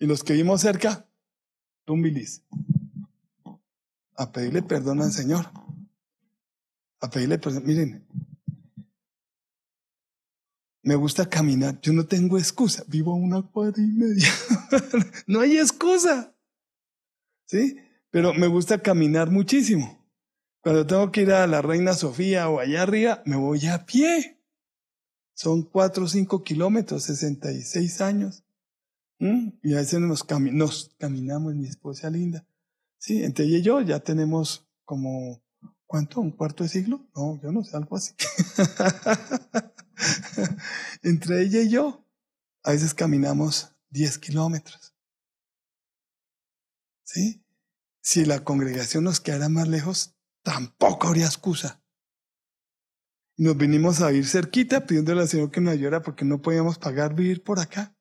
Y los que vimos cerca, tumbilis. A pedirle perdón al Señor. A pedirle perdón. Miren, me gusta caminar. Yo no tengo excusa. Vivo a una cuadra y media. no hay excusa. ¿Sí? Pero me gusta caminar muchísimo. Cuando tengo que ir a la Reina Sofía o allá arriba, me voy a pie. Son cuatro o cinco kilómetros, 66 años. Y a veces nos, nos caminamos, mi esposa linda. Sí, entre ella y yo ya tenemos como, ¿cuánto? ¿Un cuarto de siglo? No, yo no sé, algo así. entre ella y yo, a veces caminamos 10 kilómetros. ¿Sí? Si la congregación nos quedara más lejos, tampoco habría excusa. Nos vinimos a ir cerquita pidiéndole al Señor que nos ayudara porque no podíamos pagar vivir por acá.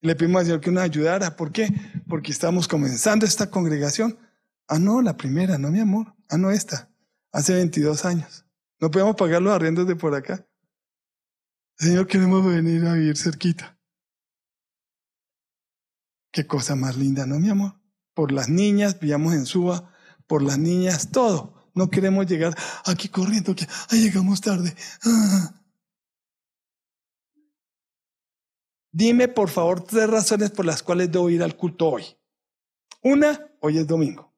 Le pedimos al Señor que nos ayudara. ¿Por qué? Porque estamos comenzando esta congregación. Ah, no, la primera, no mi amor. Ah, no esta. Hace 22 años. No podíamos pagar los arriendos de por acá. Señor, queremos venir a vivir cerquita. Qué cosa más linda, ¿no, mi amor? Por las niñas, vivíamos en Suba, por las niñas, todo. No queremos llegar aquí corriendo, que llegamos tarde. Ah. Dime, por favor, tres razones por las cuales debo ir al culto hoy. Una, hoy es domingo.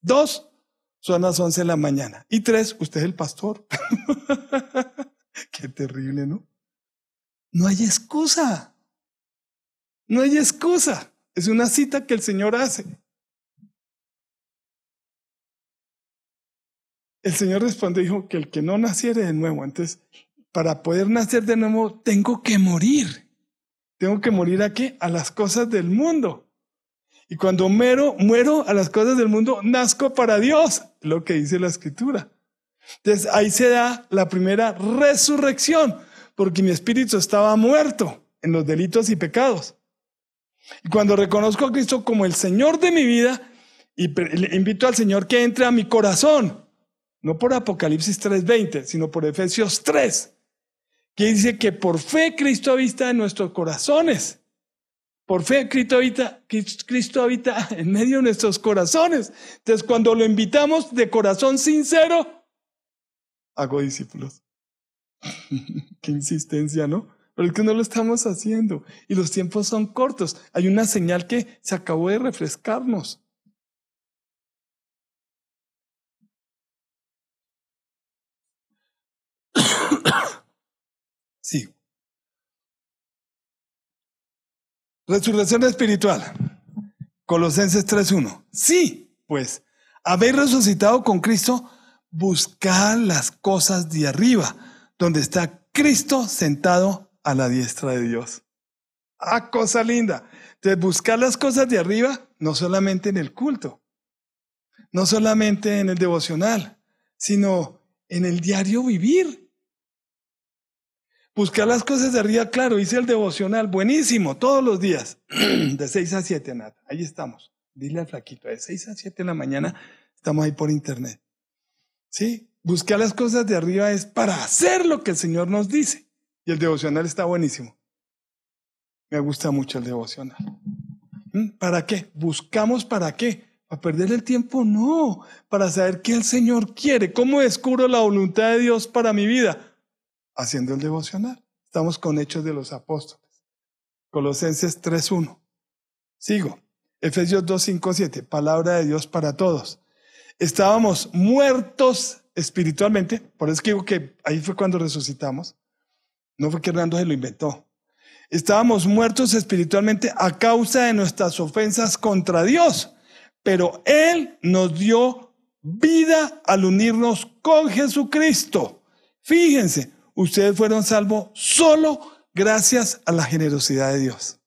Dos, son las once de la mañana. Y tres, usted es el pastor. Qué terrible, ¿no? No hay excusa. No hay excusa. Es una cita que el Señor hace. El Señor respondió dijo que el que no naciere de nuevo, entonces, para poder nacer de nuevo, tengo que morir. Tengo que morir a qué? A las cosas del mundo. Y cuando muero, muero a las cosas del mundo, nazco para Dios, lo que dice la escritura. Entonces ahí se da la primera resurrección, porque mi espíritu estaba muerto en los delitos y pecados. Y cuando reconozco a Cristo como el Señor de mi vida, y invito al Señor que entre a mi corazón, no por Apocalipsis 3:20, sino por Efesios 3, que dice que por fe Cristo habita en nuestros corazones. Por fe Cristo habita, Cristo habita en medio de nuestros corazones. Entonces cuando lo invitamos de corazón sincero, hago discípulos. Qué insistencia, ¿no? Pero es que no lo estamos haciendo y los tiempos son cortos. Hay una señal que se acabó de refrescarnos. Sí. Resurrección espiritual. Colosenses 3.1. Sí, pues, habéis resucitado con Cristo, buscad las cosas de arriba, donde está Cristo sentado a la diestra de Dios. Ah, cosa linda. Entonces, buscar las cosas de arriba, no solamente en el culto, no solamente en el devocional, sino en el diario vivir. Buscar las cosas de arriba, claro, hice el devocional, buenísimo, todos los días, de 6 a 7, Nat. Ahí estamos. Dile al flaquito, de 6 a 7 de la mañana estamos ahí por internet. ¿Sí? Buscar las cosas de arriba es para hacer lo que el Señor nos dice. Y el devocional está buenísimo. Me gusta mucho el devocional. ¿Mm? ¿Para qué? ¿Buscamos para qué? ¿Para perder el tiempo? No, para saber qué el Señor quiere. ¿Cómo descubro la voluntad de Dios para mi vida? Haciendo el devocional. Estamos con Hechos de los Apóstoles. Colosenses 3.1. Sigo. Efesios 2.5.7. Palabra de Dios para todos. Estábamos muertos espiritualmente. Por eso digo que ahí fue cuando resucitamos. No fue que Hernando se lo inventó. Estábamos muertos espiritualmente a causa de nuestras ofensas contra Dios. Pero Él nos dio vida al unirnos con Jesucristo. Fíjense, ustedes fueron salvos solo gracias a la generosidad de Dios.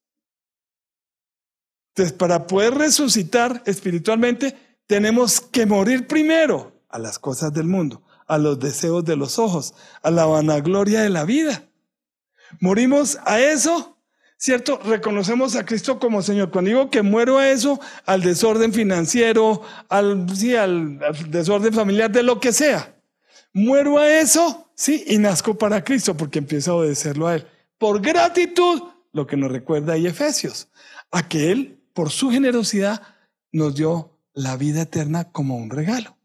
Entonces, para poder resucitar espiritualmente, tenemos que morir primero a las cosas del mundo, a los deseos de los ojos, a la vanagloria de la vida. Morimos a eso, ¿cierto? Reconocemos a Cristo como Señor. Cuando digo que muero a eso, al desorden financiero, al, sí, al desorden familiar, de lo que sea. Muero a eso Sí, y nazco para Cristo porque empiezo a obedecerlo a Él. Por gratitud, lo que nos recuerda ahí Efesios, a que Él, por su generosidad, nos dio la vida eterna como un regalo.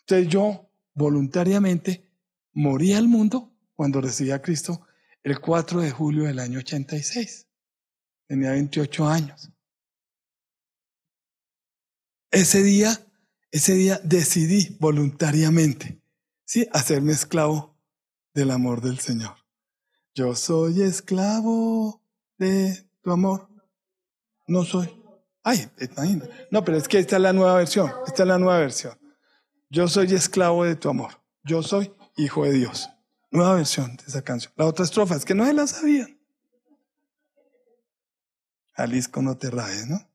Entonces yo voluntariamente morí al mundo cuando recibí a Cristo el 4 de julio del año 86. Tenía 28 años. Ese día, ese día decidí voluntariamente Sí, hacerme esclavo del amor del Señor. Yo soy esclavo de tu amor. No soy. Ay, no, pero es que esta es la nueva versión. Esta es la nueva versión. Yo soy esclavo de tu amor. Yo soy hijo de Dios. Nueva versión de esa canción. La otra estrofa es que no se la sabían. Jalisco no te raes, ¿no?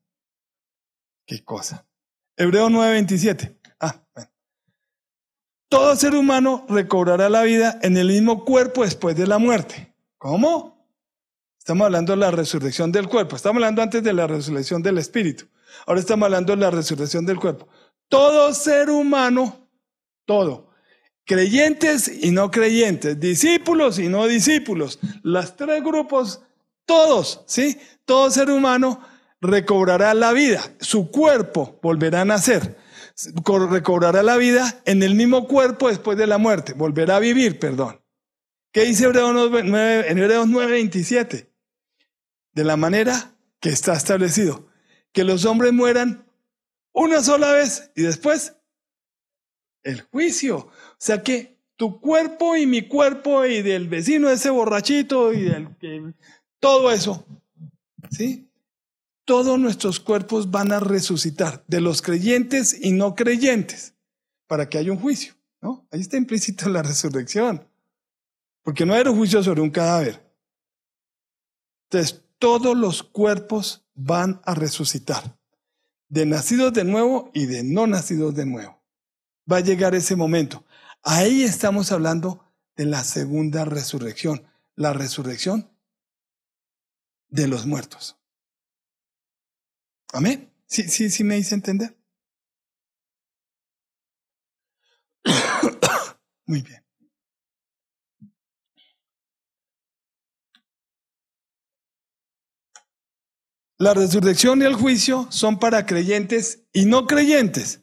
Qué cosa. Hebreo 9:27. Ah, bueno. Todo ser humano recobrará la vida en el mismo cuerpo después de la muerte. ¿Cómo? Estamos hablando de la resurrección del cuerpo. Estamos hablando antes de la resurrección del espíritu. Ahora estamos hablando de la resurrección del cuerpo. Todo ser humano, todo, creyentes y no creyentes, discípulos y no discípulos, los tres grupos, todos, ¿sí? Todo ser humano recobrará la vida, su cuerpo volverá a nacer recobrará la vida en el mismo cuerpo después de la muerte, volverá a vivir, perdón. ¿Qué dice Hebreos 9, en Hebreos 9:27? De la manera que está establecido, que los hombres mueran una sola vez y después el juicio. O sea que tu cuerpo y mi cuerpo y del vecino ese borrachito y del todo eso, ¿sí? Todos nuestros cuerpos van a resucitar, de los creyentes y no creyentes. para que haya un juicio, ¿no? Ahí está implícito la resurrección. Porque no era un juicio sobre un cadáver. Entonces, todos los cuerpos van a resucitar. De nacidos de nuevo y de no nacidos de nuevo. Va a llegar ese momento. Ahí estamos hablando de la segunda resurrección. La resurrección de los muertos. Amén. Sí, sí, sí me hice entender. Muy bien. La resurrección y el juicio son para creyentes y no creyentes,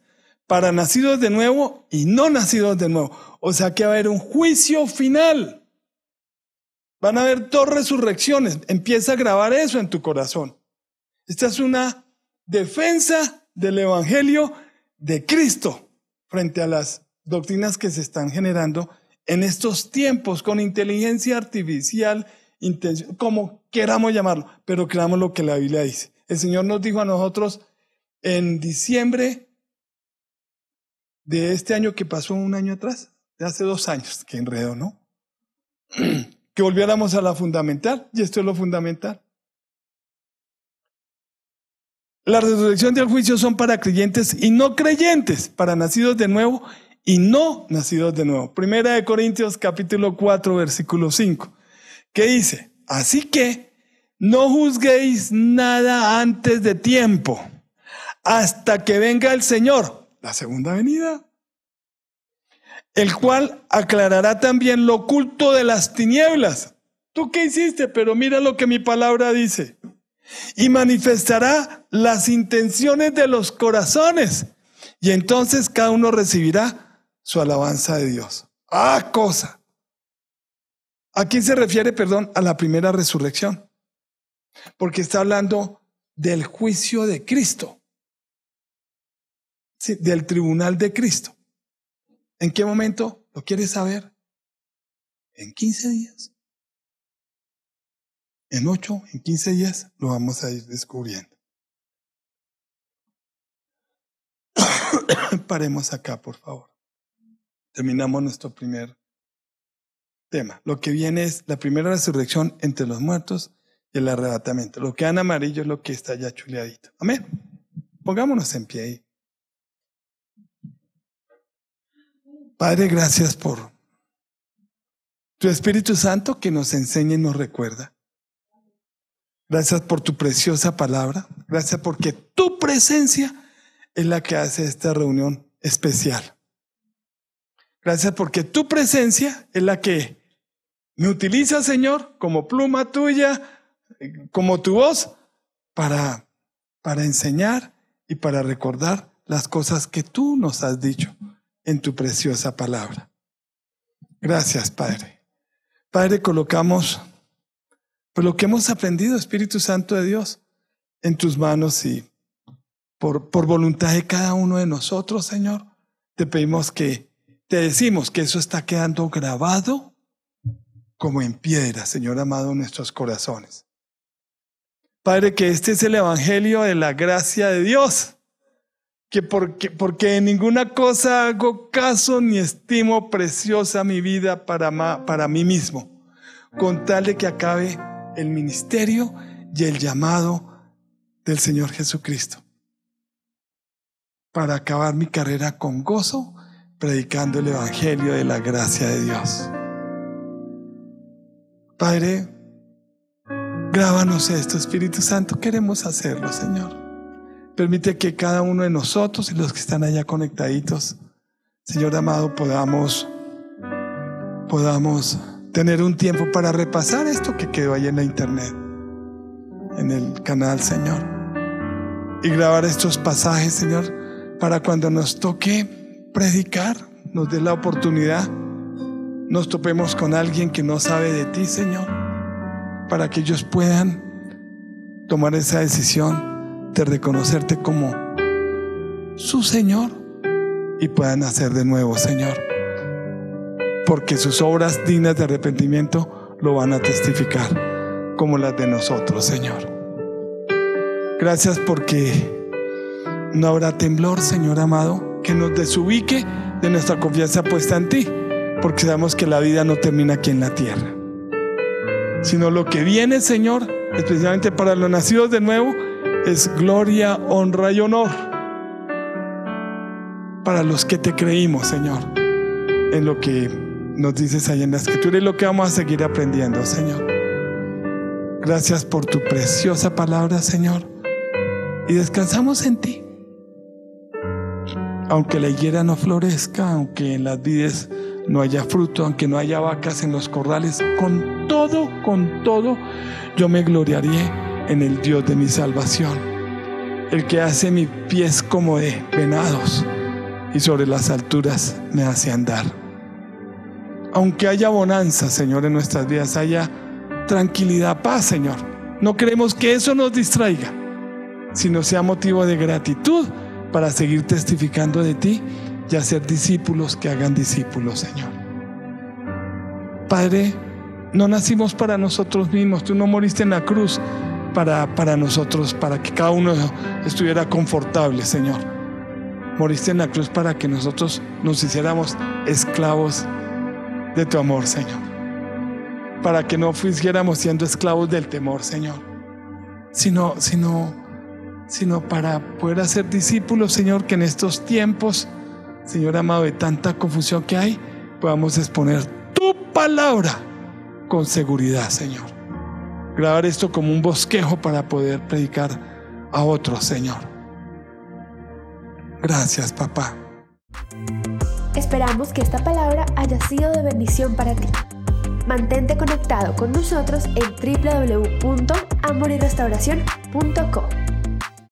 para nacidos de nuevo y no nacidos de nuevo. O sea que va a haber un juicio final. Van a haber dos resurrecciones. Empieza a grabar eso en tu corazón. Esta es una defensa del Evangelio de Cristo frente a las doctrinas que se están generando en estos tiempos con inteligencia artificial como queramos llamarlo, pero creamos lo que la Biblia dice. El Señor nos dijo a nosotros en diciembre de este año que pasó un año atrás, de hace dos años, que enredo, ¿no? que volviéramos a la fundamental, y esto es lo fundamental. La resurrección y el juicio son para creyentes y no creyentes, para nacidos de nuevo y no nacidos de nuevo. Primera de Corintios capítulo 4, versículo 5. ¿Qué dice? Así que no juzguéis nada antes de tiempo, hasta que venga el Señor, la segunda venida, el cual aclarará también lo oculto de las tinieblas. ¿Tú qué hiciste? Pero mira lo que mi palabra dice. Y manifestará las intenciones de los corazones. Y entonces cada uno recibirá su alabanza de Dios. Ah, cosa. ¿A quién se refiere, perdón? A la primera resurrección. Porque está hablando del juicio de Cristo. Del tribunal de Cristo. ¿En qué momento? ¿Lo quieres saber? En 15 días. En 8, en 15 días lo vamos a ir descubriendo. Paremos acá, por favor. Terminamos nuestro primer tema. Lo que viene es la primera resurrección entre los muertos y el arrebatamiento. Lo que en amarillo es lo que está ya chuleadito. Amén. Pongámonos en pie ahí. Padre, gracias por tu Espíritu Santo que nos enseña y nos recuerda. Gracias por tu preciosa palabra. Gracias porque tu presencia es la que hace esta reunión especial. Gracias porque tu presencia es la que me utiliza, Señor, como pluma tuya, como tu voz, para, para enseñar y para recordar las cosas que tú nos has dicho en tu preciosa palabra. Gracias, Padre. Padre, colocamos por lo que hemos aprendido, Espíritu Santo de Dios, en tus manos y por, por voluntad de cada uno de nosotros, Señor, te pedimos que, te decimos que eso está quedando grabado como en piedra, Señor amado, en nuestros corazones. Padre, que este es el Evangelio de la gracia de Dios, que porque, porque en ninguna cosa hago caso ni estimo preciosa mi vida para, para mí mismo, con tal de que acabe el ministerio y el llamado del Señor Jesucristo, para acabar mi carrera con gozo, predicando el Evangelio de la gracia de Dios. Padre, grábanos esto, Espíritu Santo, queremos hacerlo, Señor. Permite que cada uno de nosotros y los que están allá conectaditos, Señor amado, podamos, podamos tener un tiempo para repasar esto que quedó ahí en la internet, en el canal, Señor. Y grabar estos pasajes, Señor, para cuando nos toque predicar, nos dé la oportunidad nos topemos con alguien que no sabe de ti, Señor, para que ellos puedan tomar esa decisión de reconocerte como su Señor y puedan hacer de nuevo, Señor. Porque sus obras dignas de arrepentimiento lo van a testificar como las de nosotros, Señor. Gracias porque no habrá temblor, Señor amado, que nos desubique de nuestra confianza puesta en ti, porque sabemos que la vida no termina aquí en la tierra, sino lo que viene, Señor, especialmente para los nacidos de nuevo, es gloria, honra y honor para los que te creímos, Señor, en lo que nos dices ahí en la escritura y lo que vamos a seguir aprendiendo, Señor. Gracias por tu preciosa palabra, Señor, y descansamos en ti. Aunque la higuera no florezca, aunque en las vides no haya fruto, aunque no haya vacas en los corrales, con todo, con todo, yo me gloriaré en el Dios de mi salvación, el que hace mis pies como de venados y sobre las alturas me hace andar. Aunque haya bonanza, Señor, en nuestras vidas, haya tranquilidad, paz, Señor. No queremos que eso nos distraiga, sino sea motivo de gratitud para seguir testificando de ti y hacer discípulos que hagan discípulos, Señor. Padre, no nacimos para nosotros mismos, tú no moriste en la cruz para, para nosotros, para que cada uno estuviera confortable, Señor. Moriste en la cruz para que nosotros nos hiciéramos esclavos de tu amor, Señor. Para que no fuéramos siendo esclavos del temor, Señor. Sino, sino, sino para poder hacer discípulos, Señor, que en estos tiempos, Señor amado, de tanta confusión que hay, podamos exponer tu palabra con seguridad, Señor. Grabar esto como un bosquejo para poder predicar a otros, Señor. Gracias, papá. Esperamos que esta palabra haya sido de bendición para ti. Mantente conectado con nosotros en www.amoryrestauracion.com.